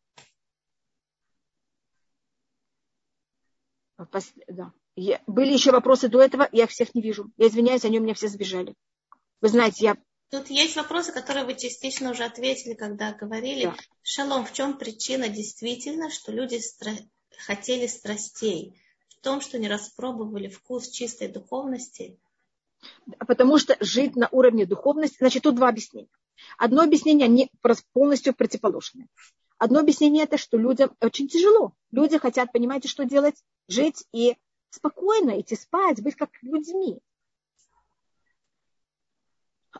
Да. Были еще вопросы до этого, я всех не вижу. Я извиняюсь, они у меня все сбежали. Вы знаете, я Тут есть вопросы, которые вы частично уже ответили, когда говорили. Да. Шалом, в чем причина действительно, что люди стра... хотели страстей? В том, что не распробовали вкус чистой духовности? Потому что жить на уровне духовности, значит, тут два объяснения. Одно объяснение, они полностью противоположные. Одно объяснение это, что людям очень тяжело. Люди хотят, понимаете, что делать? Жить и спокойно идти спать, быть как людьми.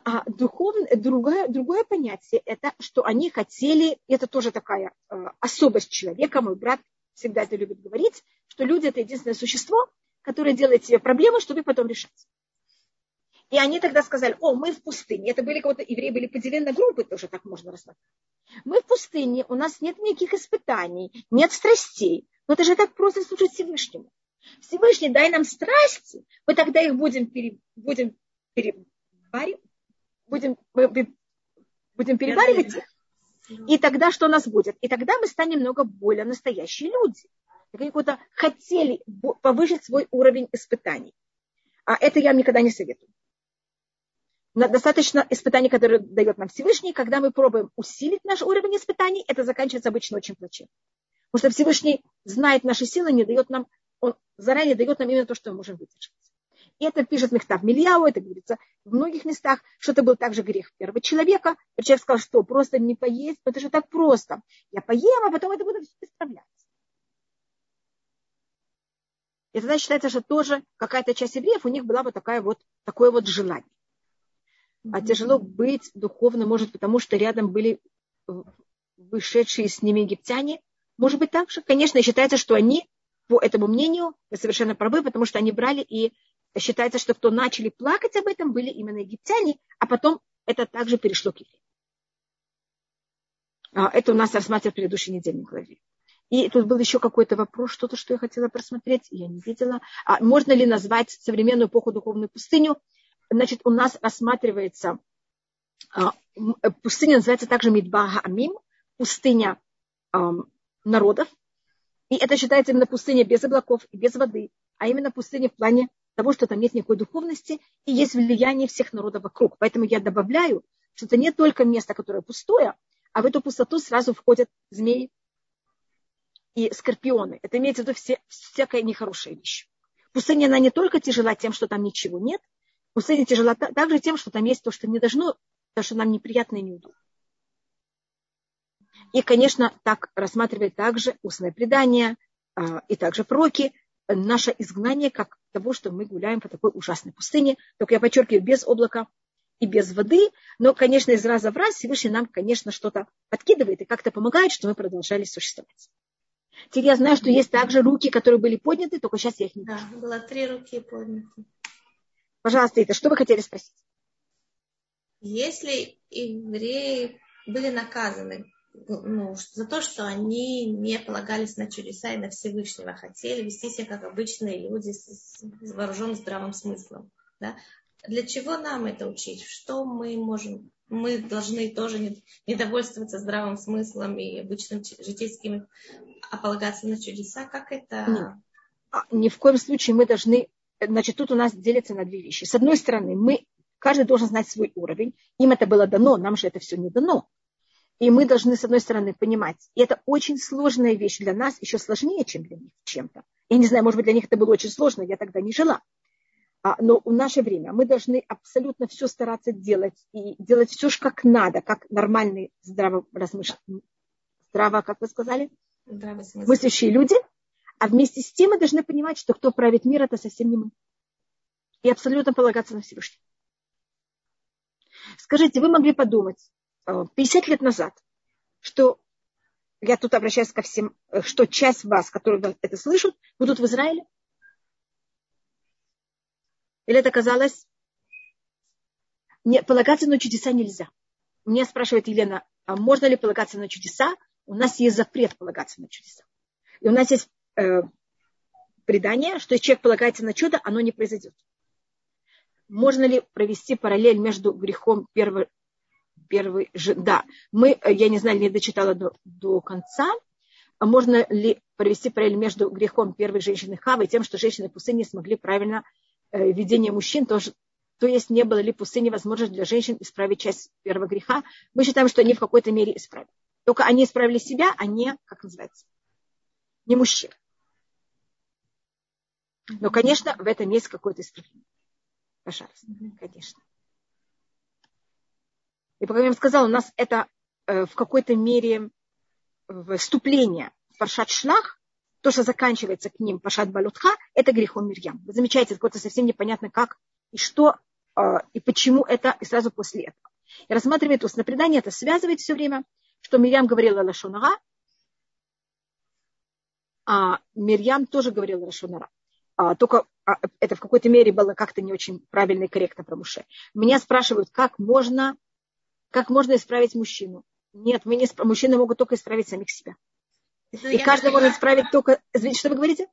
А духовное, другое, другое понятие – это, что они хотели, это тоже такая э, особость человека, мой брат всегда это любит говорить, что люди – это единственное существо, которое делает себе проблемы, чтобы потом решать. И они тогда сказали, о, мы в пустыне. Это были кого-то, евреи были поделены на группы, тоже так можно рассмотреть. Мы в пустыне, у нас нет никаких испытаний, нет страстей. Но это же так просто служить Всевышнему. Всевышний, дай нам страсти, мы тогда их будем, пере, будем перебаривать, будем, будем перебаривать их. И тогда что у нас будет? И тогда мы станем много более настоящие люди. Они то хотели повысить свой уровень испытаний. А это я вам никогда не советую. Достаточно испытаний, которые дает нам Всевышний. Когда мы пробуем усилить наш уровень испытаний, это заканчивается обычно очень плачевно. Потому что Всевышний знает наши силы, не дает нам, он заранее дает нам именно то, что мы можем выдержать. И это пишет Мехтав Мильяу, это говорится в многих местах, что это был также грех первого человека. И человек сказал, что просто не поесть, это же так просто. Я поем, а потом это буду все исправляться. И тогда считается, что тоже какая-то часть евреев, у них была вот, такая вот такое вот желание. А тяжело быть духовно, может, потому что рядом были вышедшие с ними египтяне. Может быть, так же. Конечно, считается, что они, по этому мнению, совершенно правы, потому что они брали и считается, что кто начали плакать об этом, были именно египтяне, а потом это также перешло к евреям. А, это у нас рассматривали в предыдущей недельной главе. И тут был еще какой-то вопрос, что-то, что я хотела просмотреть, я не видела. А можно ли назвать современную эпоху духовную пустыню? Значит, у нас рассматривается а, пустыня называется также Мидбага Амим, пустыня народов. И это считается именно пустыня без облаков и без воды, а именно пустыня в плане того, что там нет никакой духовности и есть влияние всех народов вокруг. Поэтому я добавляю, что это не только место, которое пустое, а в эту пустоту сразу входят змеи и скорпионы. Это имеется в виду все, всякая нехорошая вещь. Пустыня, она не только тяжела тем, что там ничего нет, пустыня тяжела также тем, что там есть то, что не должно, то, что нам неприятно и неудобно. И, конечно, так рассматривает также устное предание а, и также проки, наше изгнание как того, что мы гуляем по такой ужасной пустыне. Только я подчеркиваю, без облака и без воды. Но, конечно, из раза в раз Всевышний нам, конечно, что-то подкидывает и как-то помогает, что мы продолжали существовать. Теперь я знаю, что есть также руки, которые были подняты, только сейчас я их не вижу. Да, было три руки подняты. Пожалуйста, это что вы хотели спросить? Если евреи были наказаны ну, за то, что они не полагались на чудеса и на Всевышнего, хотели вести себя как обычные люди с, с вооруженным здравым смыслом. Да? Для чего нам это учить? Что мы можем? Мы должны тоже не, довольствоваться здравым смыслом и обычным житейским, а полагаться на чудеса. Как это? Нет. А, ни в коем случае мы должны... Значит, тут у нас делится на две вещи. С одной стороны, мы каждый должен знать свой уровень. Им это было дано, нам же это все не дано. И мы должны, с одной стороны, понимать, и это очень сложная вещь для нас, еще сложнее, чем для них чем-то. Я не знаю, может быть, для них это было очень сложно, я тогда не жила. А, но в наше время мы должны абсолютно все стараться делать и делать все как надо, как нормальные здраво размышленные, здраво, как вы сказали, мыслящие люди. А вместе с тем мы должны понимать, что кто правит мир, это совсем не мы. И абсолютно полагаться на Всевышнего. Скажите, вы могли подумать, 50 лет назад, что я тут обращаюсь ко всем, э, что часть вас, которые это слышат, будут в Израиле? Или это казалось? Не, полагаться на чудеса нельзя. Меня спрашивает Елена, а можно ли полагаться на чудеса? У нас есть запрет полагаться на чудеса. И у нас есть э, предание, что если человек полагается на чудо, оно не произойдет. Можно ли провести параллель между грехом первого первый же, да, мы, я не знаю, не дочитала до, до конца, а можно ли провести параллель между грехом первой женщины Хавы и тем, что женщины пустыни смогли правильно э, ведение мужчин, тоже, то есть не было ли пустыни возможность для женщин исправить часть первого греха. Мы считаем, что они в какой-то мере исправили. Только они исправили себя, а не, как называется, не мужчин. Но, конечно, в этом есть какое-то исправление. Пожалуйста, конечно. И пока я вам сказала, у нас это э, в какой-то мере вступление в Паршат Шлах, то, что заканчивается к ним пашат балютха, это грехом Мирьям. Вы замечаете, какое-то совсем непонятно как и что, а, и почему это, и сразу после этого. И рассматривает устное предание, это связывает все время, что Мирьям говорила Лашонара, а Мирьям тоже говорила Лашонара. А, только а, это в какой-то мере было как-то не очень правильно и корректно про Муше. Меня спрашивают, как можно, как можно исправить мужчину. Нет, мы не, мужчины могут только исправить самих себя. Это и каждый может исправить только... Извините, что вы говорите?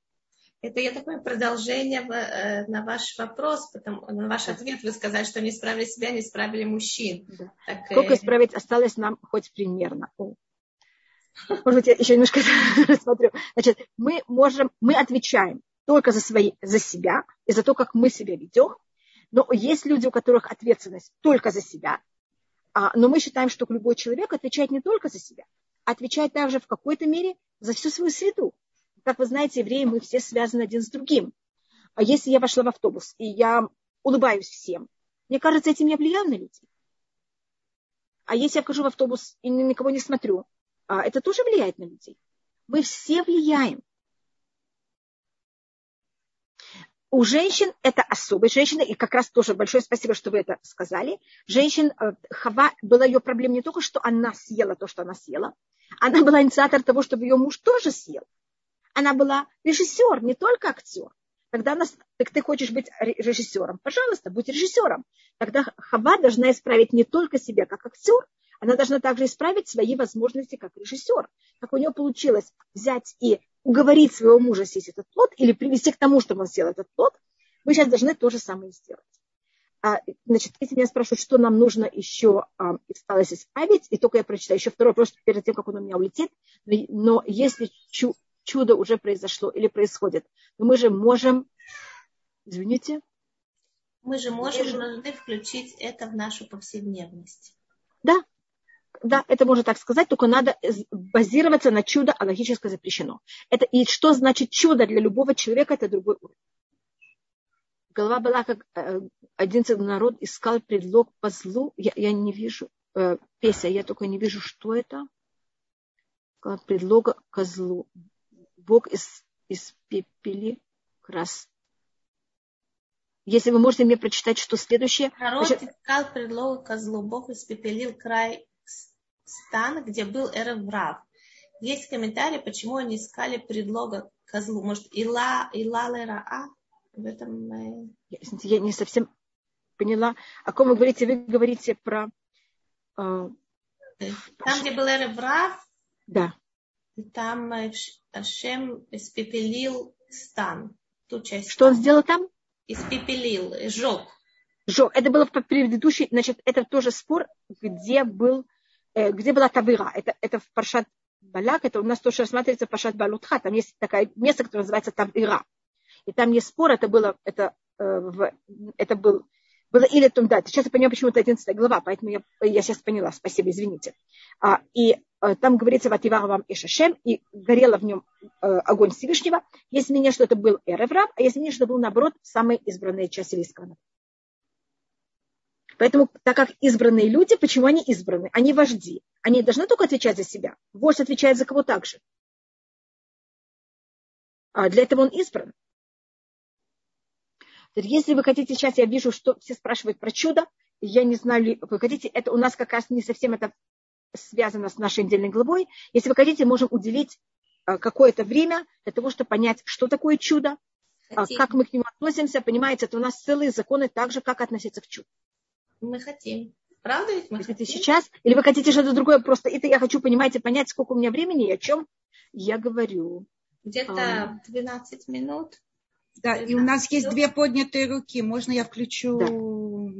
Это, я такое продолжение э, на ваш вопрос, потому, на ваш ответ. Вы сказали, что не исправили себя, не исправили мужчин. Да. Так, Сколько э... исправить осталось нам хоть примерно? Может быть, я еще немножко <laughs> рассмотрю. Значит, мы можем, мы отвечаем только за, свои, за себя и за то, как мы себя ведем. Но есть люди, у которых ответственность только за себя. А, но мы считаем, что любой человек отвечает не только за себя, а отвечает также в какой-то мере за всю свою среду. Как вы знаете, евреи, мы все связаны один с другим. А если я вошла в автобус, и я улыбаюсь всем, мне кажется, этим я влияю на людей. А если я вхожу в автобус и никого не смотрю, а, это тоже влияет на людей. Мы все влияем. У женщин это особая женщина, и как раз тоже большое спасибо, что вы это сказали. Женщин, э, Хава, была ее проблема не только, что она съела то, что она съела, она была инициатор того, чтобы ее муж тоже съел. Она была режиссер, не только актер. Когда она, так ты хочешь быть режиссером, пожалуйста, будь режиссером. Тогда Хава должна исправить не только себя как актер, она должна также исправить свои возможности как режиссер. Как у нее получилось взять и уговорить своего мужа съесть этот плод или привести к тому, чтобы он съел этот плод, мы сейчас должны то же самое сделать. А, значит, если меня спрашивают, что нам нужно еще а, осталось исправить, и только я прочитаю еще второй вопрос перед тем, как он у меня улетит, но, но если чу, чудо уже произошло или происходит, то мы же можем, извините, мы же можем, должны включить это в нашу повседневность. Да, да, это можно так сказать, только надо базироваться на чудо, а логически запрещено. Это, и что значит чудо для любого человека, это другой уровень. Голова была как э, один народ искал предлог по злу. Я, я не вижу, э, Песя, я только не вижу, что это. Предлога к злу. Бог из, испепели крас. Если вы можете мне прочитать, что следующее. Народ значит... искал предлога козлу. Бог испепелил край стан, где был Эреврав. Есть комментарий, почему они искали предлога козлу. Может, Ила, Ила Лераа? В этом... Э, я не совсем поняла. О ком вы говорите? Вы говорите про... Э, там, где был Эреврав, да. там э, Ашем испепелил стан. Ту часть Что он сделал там? Испепелил, сжег. Сжег. Это было в предыдущей, значит, это тоже спор, где был Э, где была Тавира? Это, это в Паршат Балак, это у нас тоже рассматривается Паршат Балутха, там есть такое место, которое называется Тавира. И там не спор, это было, это, э, это был, было или там, да, сейчас я понимаю, почему это 11 глава, поэтому я, я сейчас поняла, спасибо, извините. А, и а, там говорится Вативар вам и Шашем, и горело в нем огонь Всевышнего. Есть мнение, что это был Эреврав, а есть мнение, что это был, наоборот, самая избранная часть сирийского Поэтому, так как избранные люди, почему они избраны? Они вожди. Они должны только отвечать за себя. Вождь отвечает за кого также. А для этого он избран. Если вы хотите, сейчас я вижу, что все спрашивают про чудо, я не знаю, вы хотите, это у нас как раз не совсем это связано с нашей отдельной главой. Если вы хотите, можем уделить а, какое-то время для того, чтобы понять, что такое чудо, а, Хотим. как мы к нему относимся. Понимаете, это у нас целые законы так же, как относиться к чуду. Мы хотим. Правда ведь мы хотим? сейчас? Или вы хотите что-то другое? Просто это я хочу, понимаете, понять, сколько у меня времени и о чем я говорю. Где-то 12 минут. Да, и у нас есть две поднятые руки. Можно я включу? Да.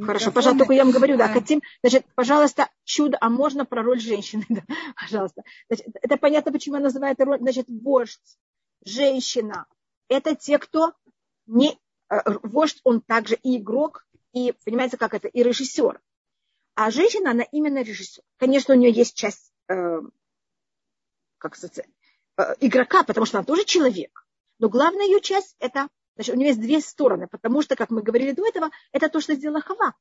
Хорошо, пожалуйста, только я вам говорю, да, хотим, значит, пожалуйста, чудо, а можно про роль женщины, <laughs> да, пожалуйста. Значит, это понятно, почему я называю это роль, значит, вождь, женщина. Это те, кто не, э, вождь, он также и игрок, и, понимаете, как это, и режиссер. А женщина, она именно режиссер. Конечно, у нее есть часть, э, как сказать, э, игрока, потому что она тоже человек. Но главная ее часть это, значит, у нее есть две стороны, потому что, как мы говорили до этого, это то, что сделала Хава.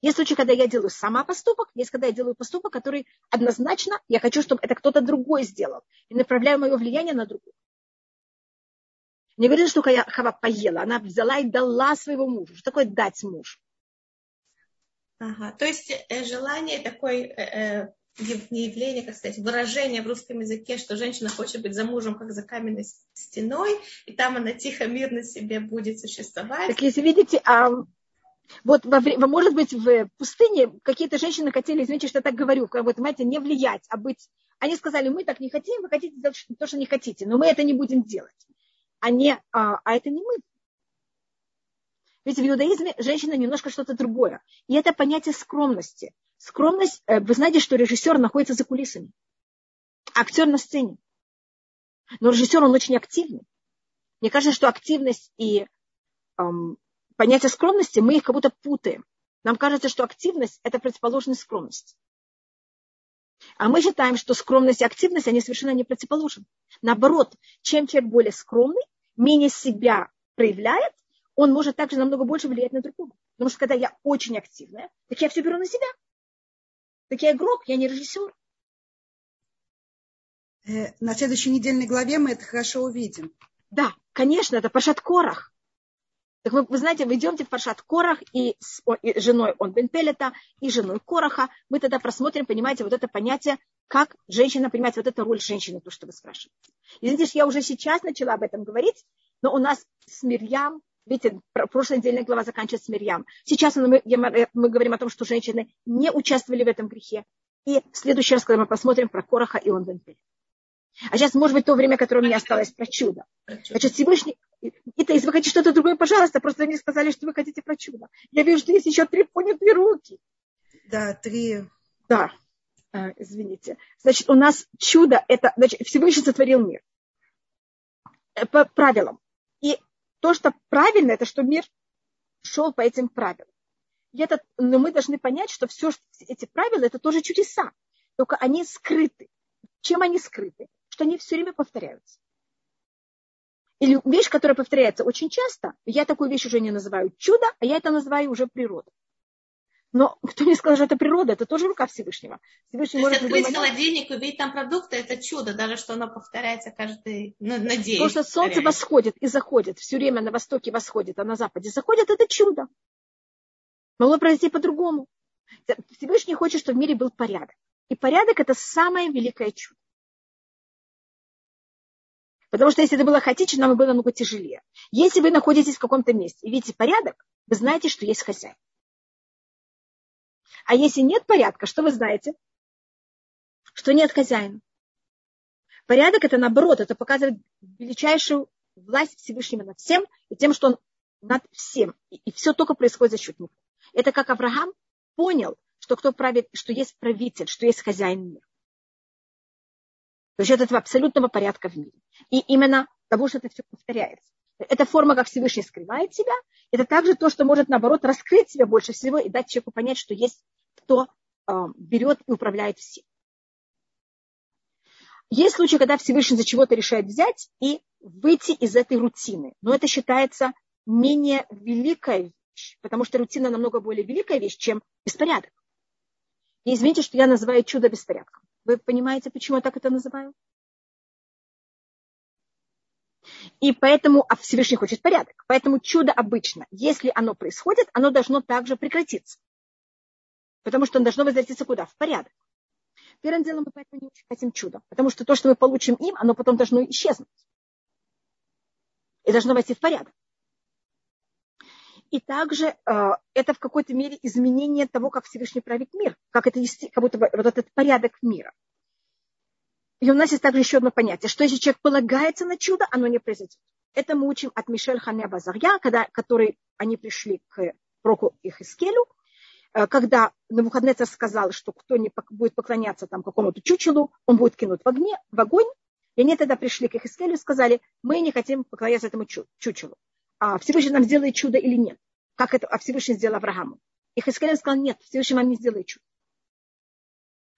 Есть случаи, когда я делаю сама поступок, есть, когда я делаю поступок, который однозначно я хочу, чтобы это кто-то другой сделал. И направляю мое влияние на другого. Не говорится, что Хава поела. Она взяла и дала своего мужу. Что такое дать мужу? Ага. То есть э, желание такой, э, э не явление, как сказать, выражение в русском языке, что женщина хочет быть замужем, как за каменной стеной, и там она тихо, мирно себе будет существовать. Так если видите, а вот во может быть, в пустыне какие-то женщины хотели, извините, что я так говорю, как вот, понимаете, не влиять, а быть... Они сказали, мы так не хотим, вы хотите делать то, что не хотите, но мы это не будем делать. А, не, а, а это не мы. Ведь в иудаизме женщина немножко что-то другое. И это понятие скромности. Скромность, э, вы знаете, что режиссер находится за кулисами. Актер на сцене. Но режиссер, он очень активный. Мне кажется, что активность и эм, понятие скромности, мы их как будто путаем. Нам кажется, что активность – это противоположность скромности. А мы считаем, что скромность и активность, они совершенно не противоположны. Наоборот, чем человек более скромный, менее себя проявляет, он может также намного больше влиять на другого. Потому что когда я очень активная, так я все беру на себя. Так я игрок, я не режиссер. Э, на следующей недельной главе мы это хорошо увидим. Да, конечно, это Пашат Корах. Так вы, вы знаете, вы идемте в Паршат Корах и с и женой он Бен Пелета, и женой Кораха. Мы тогда просмотрим, понимаете, вот это понятие, как женщина понимает вот эту роль женщины, то, что вы спрашиваете. Извините, я уже сейчас начала об этом говорить, но у нас с Мирьям, видите, прошлая недельная глава заканчивается с Мирьям. Сейчас мы, мы говорим о том, что женщины не участвовали в этом грехе. И в следующий раз, когда мы посмотрим про Кораха и он Бен Пелета. А сейчас, может быть, то время, которое у меня осталось про чудо. Значит, Всевышний... Это, если вы хотите что-то другое, пожалуйста, просто мне сказали, что вы хотите про чудо. Я вижу, что есть еще три понятые руки. Да, три. Да, а, извините. Значит, у нас чудо, это, значит, Всевышний сотворил мир. Э, по правилам. И то, что правильно, это что мир шел по этим правилам. И это, но мы должны понять, что все эти правила, это тоже чудеса. Только они скрыты. Чем они скрыты? Что они все время повторяются. Или вещь, которая повторяется очень часто, я такую вещь уже не называю чудо, а я это называю уже природой. Но кто мне сказал, что это природа, это тоже рука Всевышнего. Всевышний То есть открыть момент... холодильник, увидеть там продукты, это чудо, даже что оно повторяется каждый, ну, надеюсь. Потому что солнце восходит и заходит, все время на востоке восходит, а на западе заходит, это чудо. Могло произойти по-другому. Всевышний хочет, чтобы в мире был порядок. И порядок – это самое великое чудо. Потому что если это было хаотично, нам было много тяжелее. Если вы находитесь в каком-то месте и видите порядок, вы знаете, что есть хозяин. А если нет порядка, что вы знаете? Что нет хозяина. Порядок это наоборот, это показывает величайшую власть Всевышнего над всем и тем, что он над всем. И, и все только происходит за счет него. Это как Авраам понял, что кто правит, что есть правитель, что есть хозяин мира за счет этого абсолютного порядка в мире. И именно того, что это все повторяется. Это форма, как Всевышний скрывает себя. Это также то, что может, наоборот, раскрыть себя больше всего и дать человеку понять, что есть кто э, берет и управляет всем. Есть случаи, когда Всевышний за чего-то решает взять и выйти из этой рутины. Но это считается менее великой вещь, потому что рутина намного более великая вещь, чем беспорядок. И извините, что я называю чудо беспорядком. Вы понимаете, почему я так это называю? И поэтому а Всевышний хочет порядок. Поэтому чудо обычно, если оно происходит, оно должно также прекратиться. Потому что оно должно возвратиться куда? В порядок. Первым делом мы поэтому не очень хотим чудо. Потому что то, что мы получим им, оно потом должно исчезнуть. И должно войти в порядок. И также э, это в какой-то мере изменение того, как Всевышний правит мир, как это как будто вот этот порядок мира. И у нас есть также еще одно понятие, что если человек полагается на чудо, оно не произойдет. Это мы учим от Мишель Хане Базарья, когда, который они пришли к проку Ихискелю, э, когда Навуходнецер сказал, что кто не будет поклоняться там какому-то чучелу, он будет кинут в, огне, в огонь. И они тогда пришли к Ихискелю и сказали, мы не хотим поклоняться этому чучелу а Всевышний нам сделает чудо или нет. Как это а Всевышний сделал Аврааму. И Хискель сказал, нет, Всевышний вам не сделает чудо.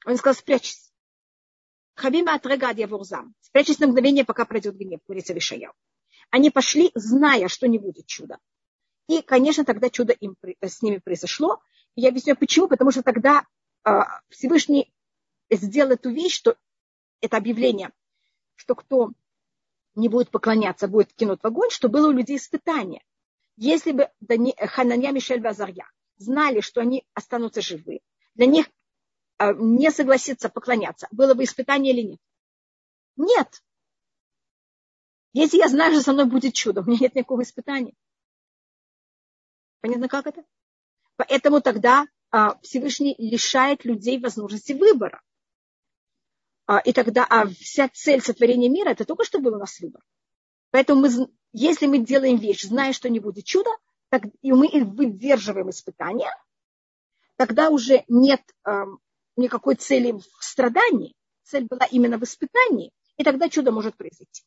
Он сказал, спрячься. Хабима отрегад явурзам. Спрячься на мгновение, пока пройдет гнев, говорится Вишаял. Они пошли, зная, что не будет чуда. И, конечно, тогда чудо им, с ними произошло. И я объясню, почему. Потому что тогда э, Всевышний сделал эту вещь, что это объявление, что кто не будет поклоняться, будет кинут в огонь, что было у людей испытание. Если бы Хананья, Мишель Базарья знали, что они останутся живы, для них а, не согласиться поклоняться, было бы испытание или нет? Нет. Если я знаю, что со мной будет чудо, у меня нет никакого испытания. Понятно, как это? Поэтому тогда а, Всевышний лишает людей возможности выбора. А, и тогда а вся цель сотворения мира это только что был у нас выбор. Поэтому мы, если мы делаем вещь, зная, что не будет чуда, так, и мы выдерживаем испытания, тогда уже нет э, никакой цели в страдании. Цель была именно в испытании, и тогда чудо может произойти.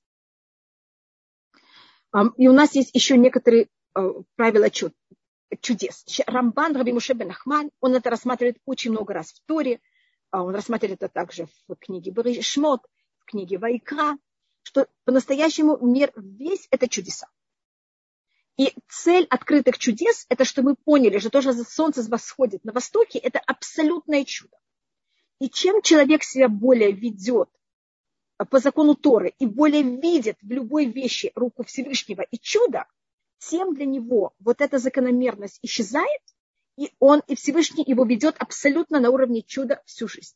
Э, и у нас есть еще некоторые э, правила чуд, чудес. Рамбан Раби Муше бен Ахман, он это рассматривает очень много раз в Торе, он рассматривает это также в книге Шмот, в книге Вайкра, что по-настоящему мир весь это чудеса. И цель открытых чудес – это что мы поняли, что то, что солнце восходит на востоке, это абсолютное чудо. И чем человек себя более ведет по закону Торы и более видит в любой вещи руку Всевышнего и чудо, тем для него вот эта закономерность исчезает, и он, и Всевышний его ведет абсолютно на уровне чуда всю жизнь.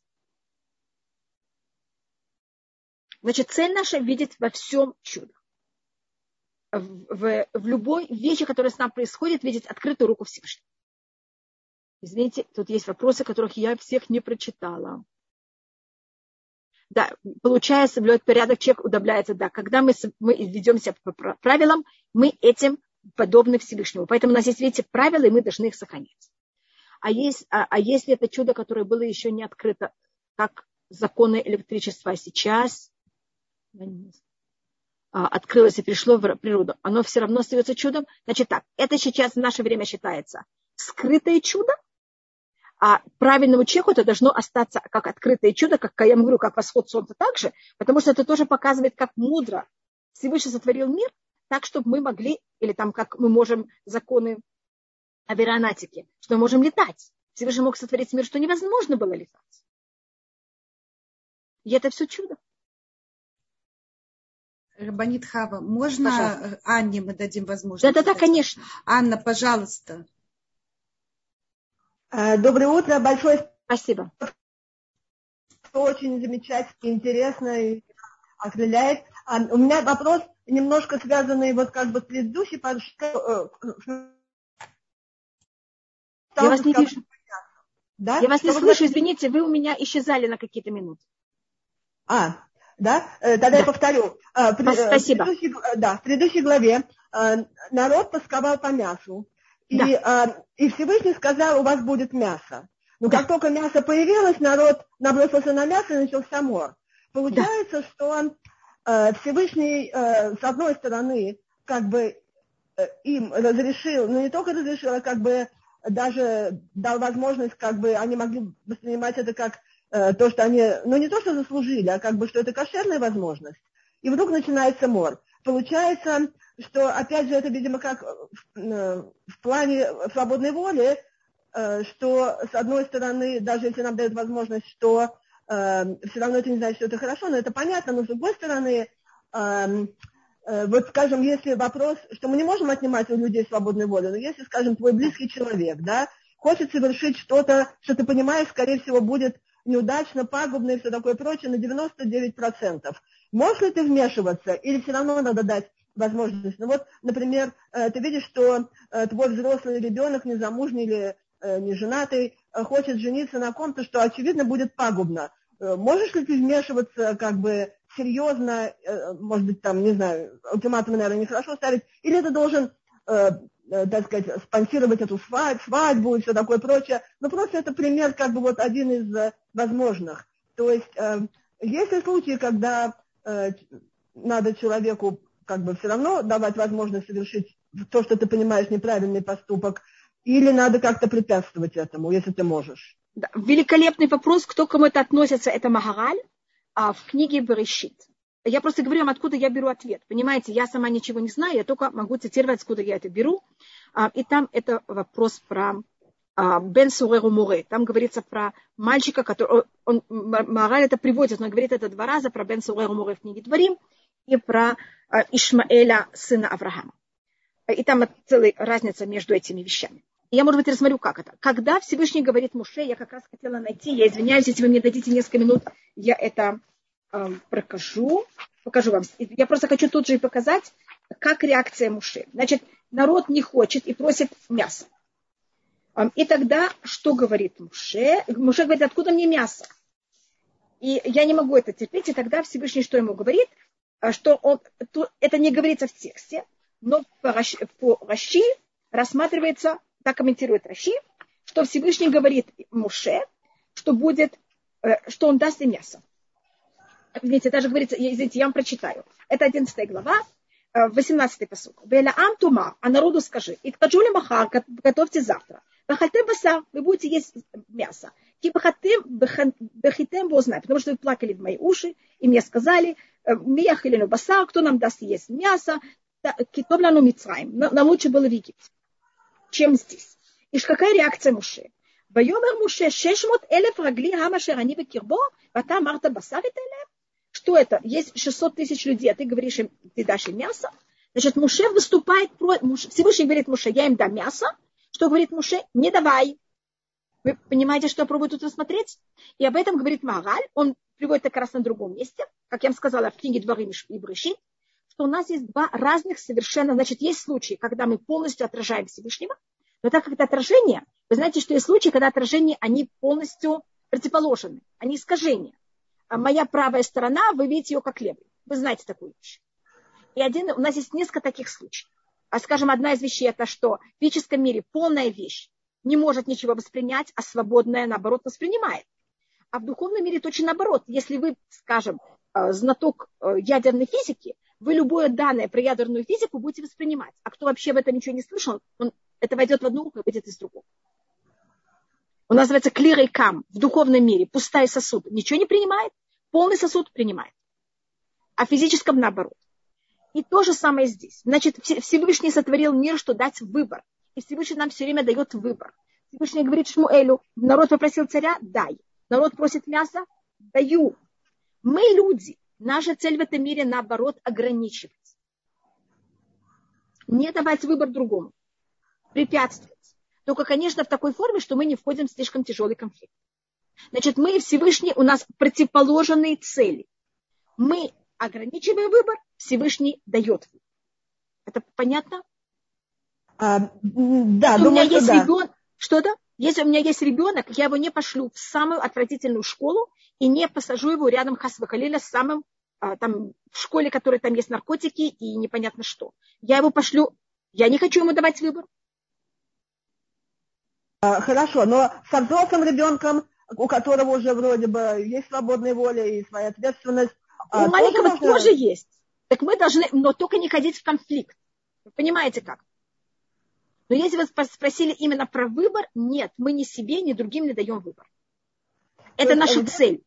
Значит, цель наша видеть во всем чудо. В, в, в любой вещи, которая с нами происходит, видеть открытую руку Всевышнего. Извините, тут есть вопросы, которых я всех не прочитала. Да, получая соблюдать порядок, человек удобляется. Да, когда мы, мы ведемся по правилам, мы этим подобны Всевышнему. Поэтому у нас есть, видите, правила, и мы должны их сохранять. А, есть, а, а если это чудо, которое было еще не открыто, как законы электричества сейчас, а, открылось и пришло в природу, оно все равно остается чудом. Значит так, это сейчас в наше время считается скрытое чудо, а правильному человеку это должно остаться как открытое чудо, как я говорю, как восход солнца также, потому что это тоже показывает, как мудро Всевышний сотворил мир, так, чтобы мы могли, или там, как мы можем законы аэронатики, что мы можем летать. Всевышний мог сотворить мир, что невозможно было летать. И это все чудо. Рабанит Хава, можно пожалуйста. Анне мы дадим возможность? Да-да-да, конечно. Анна, пожалуйста. Э, доброе утро, большое спасибо. Очень замечательно, интересно и окрыляет. А, у меня вопрос немножко связанный вот как бы с предыдущей, э, я вас не вижу. Да? Я вас не слышу, извините, вы у меня исчезали на какие-то минуты. А, да? Э, тогда да. я повторю. А, спасибо. В предыдущей, да, в предыдущей главе народ тосковал по мясу. И, да. и Всевышний сказал, у вас будет мясо. Но да. как только мясо появилось, народ набросился на мясо и начался мор. Получается, да. что э, Всевышний, э, с одной стороны, как бы э, им разрешил, ну не только разрешил, а как бы даже дал возможность, как бы они могли воспринимать это как то, что они, ну не то, что заслужили, а как бы, что это кошерная возможность. И вдруг начинается мор. Получается, что, опять же, это, видимо, как в плане свободной воли, что, с одной стороны, даже если нам дают возможность, что все равно это не значит, что это хорошо, но это понятно, но с другой стороны, эм, э, вот, скажем, если вопрос, что мы не можем отнимать у людей свободную волю, но если, скажем, твой близкий человек, да, хочет совершить что-то, что ты понимаешь, скорее всего, будет неудачно, пагубно и все такое прочее на 99%. Можешь ли ты вмешиваться или все равно надо дать возможность? Ну вот, например, э, ты видишь, что э, твой взрослый ребенок, незамужний или не женатый, хочет жениться на ком-то, что, очевидно, будет пагубно. Э, можешь ли ты вмешиваться как бы серьезно, э, может быть, там, не знаю, ультиматумы, наверное, нехорошо ставить, или ты должен, э, так сказать, спонсировать эту свадьбу, свадьбу и все такое прочее. Но просто это пример, как бы вот один из возможных. То есть есть ли случаи, когда надо человеку как бы все равно давать возможность совершить то, что ты понимаешь, неправильный поступок, или надо как-то препятствовать этому, если ты можешь? Да, великолепный вопрос, кто к кому это относится, это Магараль а, в книге Берешит. Я просто говорю вам, откуда я беру ответ. Понимаете, я сама ничего не знаю, я только могу цитировать, откуда я это беру. А, и там это вопрос про а, Бен Суреру Муре. Там говорится про мальчика, который... Он, Магараль это приводит, но говорит это два раза про Бен Суреру Муре в книге Дворим. и про э, Ишмаэля, сына Авраама. И там целая разница между этими вещами. Я, может быть, рассмотрю, как это. Когда Всевышний говорит Муше, я как раз хотела найти, я извиняюсь, если вы мне дадите несколько минут, я это э, прокажу, покажу вам. Я просто хочу тут же и показать, как реакция Муше. Значит, народ не хочет и просит мясо. И тогда что говорит Муше? Муше говорит, откуда мне мясо? И я не могу это терпеть. И тогда Всевышний что ему говорит? А, что он, то, это не говорится в тексте, но по Раши рассматривается, так комментирует Раши, что Всевышний говорит Муше, что будет, э, что он даст им мясо. Извините, даже говорится, извините, я вам прочитаю. Это 11 глава, 18-й посуд. Веля ам тума, а народу скажи, и ктаджули махар, готовьте завтра. Бахальтем баса, вы будете есть мясо. Ки бахатем, бахитем узнать, потому что вы плакали в мои уши, и мне сказали, мияхилину баса, кто нам даст есть мясо, китовляну мицраем. Нам лучше было в Египте, чем здесь. И какая реакция Муше? Вайомер Муше, шешмот элеф рагли хамашер они кирбо, вата марта басарит элеф. Что это? Есть 600 тысяч людей, а ты говоришь им, ты дашь им мясо. Значит, Муше выступает против... Всевышний говорит Муше, я им дам мясо. Что говорит Муше? Не давай. Вы понимаете, что я пробую тут рассмотреть? И об этом говорит Магаль. Он приводит как раз на другом месте. Как я вам сказала, в книге «Дворы и Брышит» что у нас есть два разных совершенно, значит, есть случаи, когда мы полностью отражаем Всевышнего, но так как это отражение, вы знаете, что есть случаи, когда отражения, они полностью противоположены, они искажения. А моя правая сторона, вы видите ее как левую. Вы знаете такую вещь. И один, у нас есть несколько таких случаев. А скажем, одна из вещей это что? В физическом мире полная вещь не может ничего воспринять, а свободная, наоборот, воспринимает. А в духовном мире точно наоборот. Если вы, скажем, э, знаток э, ядерной физики, вы любое данное про ядерную физику будете воспринимать. А кто вообще в этом ничего не слышал, он, это войдет в одну руку и выйдет из другого. Он называется клирой кам в духовном мире. Пустая сосуд ничего не принимает, полный сосуд принимает. А в физическом наоборот. И то же самое здесь. Значит, Всевышний сотворил мир, что дать выбор. И Всевышний нам все время дает выбор. Всевышний говорит Шмуэлю, народ попросил царя, дай. Народ просит мясо, даю. Мы люди. Наша цель в этом мире, наоборот, ограничивать. Не давать выбор другому. Препятствовать. Только, конечно, в такой форме, что мы не входим в слишком тяжелый конфликт. Значит, мы Всевышний, у нас противоположные цели. Мы ограничиваем выбор, Всевышний дает. Это понятно? А, да, Если думаю, у меня есть да. ребенок, что-то? Если у меня есть ребенок, я его не пошлю в самую отвратительную школу и не посажу его рядом Хасвахалиля с самым а, там, в школе, которой там есть наркотики и непонятно что. Я его пошлю, я не хочу ему давать выбор. А, Хорошо, но со взрослым ребенком, у которого уже вроде бы есть свободная воля и своя ответственность, а, У маленького можно- тоже есть. Так мы должны, но только не ходить в конфликт. Вы понимаете как? Но если вы спро- спросили именно про выбор, нет, мы ни себе, ни другим не даем выбор. Это есть, наша цель.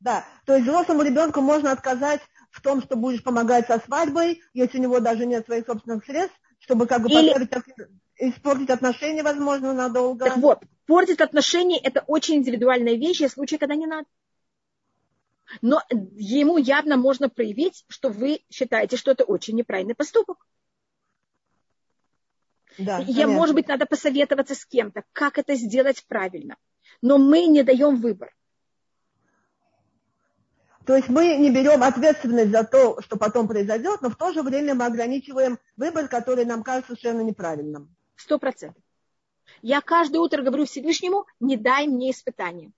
Да, то есть взрослому ребенку можно отказать в том, что будешь помогать со свадьбой, если у него даже нет своих собственных средств, чтобы как бы Или- поставить, испортить отношения, возможно, надолго. Так вот, портит отношения – это очень индивидуальная вещь, есть случаи, когда не надо. Но ему явно можно проявить, что вы считаете, что это очень неправильный поступок. Да, Я, понятно. может быть, надо посоветоваться с кем-то, как это сделать правильно. Но мы не даем выбор. То есть мы не берем ответственность за то, что потом произойдет, но в то же время мы ограничиваем выбор, который нам кажется совершенно неправильным. Сто процентов. Я каждое утро говорю Всевышнему, не дай мне испытания.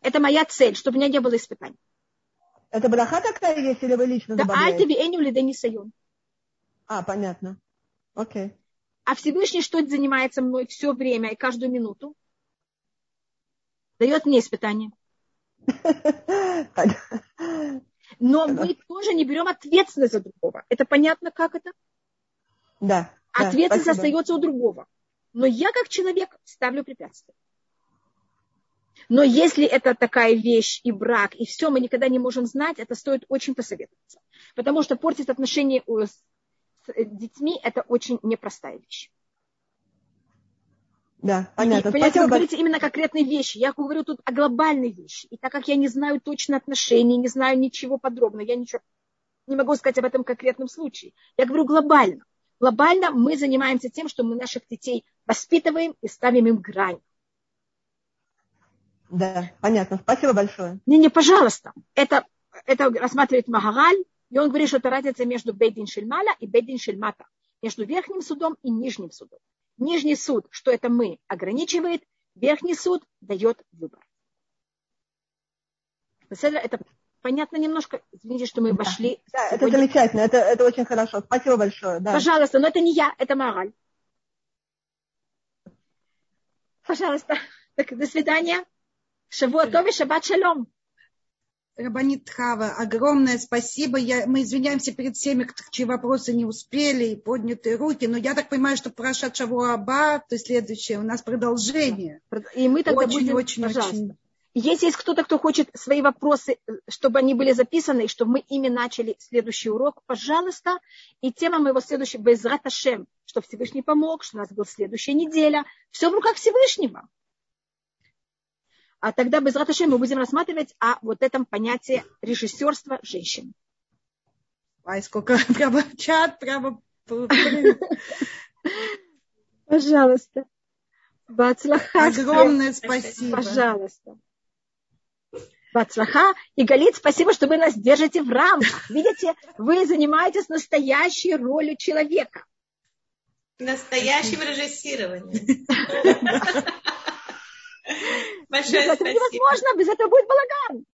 Это моя цель, чтобы у меня не было испытаний. Это браха такая есть, или вы лично Да альтеви эню лидени сайон. А, понятно. Окей. А Всевышний что занимается мной все время и каждую минуту? Дает мне испытания. Но мы тоже не берем ответственность за другого. Это понятно, как это? Да. да, Ответственность спасибо. остается у другого. Но я как человек ставлю препятствия. Но если это такая вещь и брак, и все, мы никогда не можем знать, это стоит очень посоветоваться. Потому что портить отношения у- с детьми – это очень непростая вещь. Да, понятно. И, понятно, вы говорите именно конкретные вещи. Я говорю тут о глобальной вещи. И так как я не знаю точно отношений, не знаю ничего подробного, я ничего не могу сказать об этом конкретном случае. Я говорю глобально. Глобально мы занимаемся тем, что мы наших детей воспитываем и ставим им грань. Да, понятно. Спасибо большое. Не-не, пожалуйста. Это, это рассматривает Магараль, и он говорит, что это разница между Бейдин Шельмаля и Бейдин Шельмата, между верхним судом и нижним судом. Нижний суд, что это мы, ограничивает, верхний суд дает выбор. Это понятно немножко? Извините, что мы вошли. Да, это замечательно, это, это очень хорошо. Спасибо большое. Да. Пожалуйста, но это не я, это мораль. Пожалуйста. Так, до свидания. Шавуатови, шаббат шалом. Рабанит Хава, огромное спасибо. Я, мы извиняемся перед всеми, чьи вопросы не успели и поднятые руки, но я так понимаю, что Парашат Шавуаба, то есть следующее, у нас продолжение. И мы тогда очень, будем, очень, пожалуйста. очень... Если есть кто-то, кто хочет свои вопросы, чтобы они были записаны, и чтобы мы ими начали следующий урок, пожалуйста. И тема моего следующего Безрат Ашем, что Всевышний помог, что у нас была следующая неделя. Все в руках Всевышнего. А тогда без раташем мы будем рассматривать о вот этом понятии режиссерства женщин. Ай, сколько <laughs> прямо чат, прямо... Пожалуйста. Бацлаха. Огромное спасибо. Пожалуйста. Бацлаха. И Галит, спасибо, что вы нас держите в рамках. Видите, вы занимаетесь настоящей ролью человека. Настоящим режиссированием. <laughs> Большое без этого невозможно, без этого будет балаган.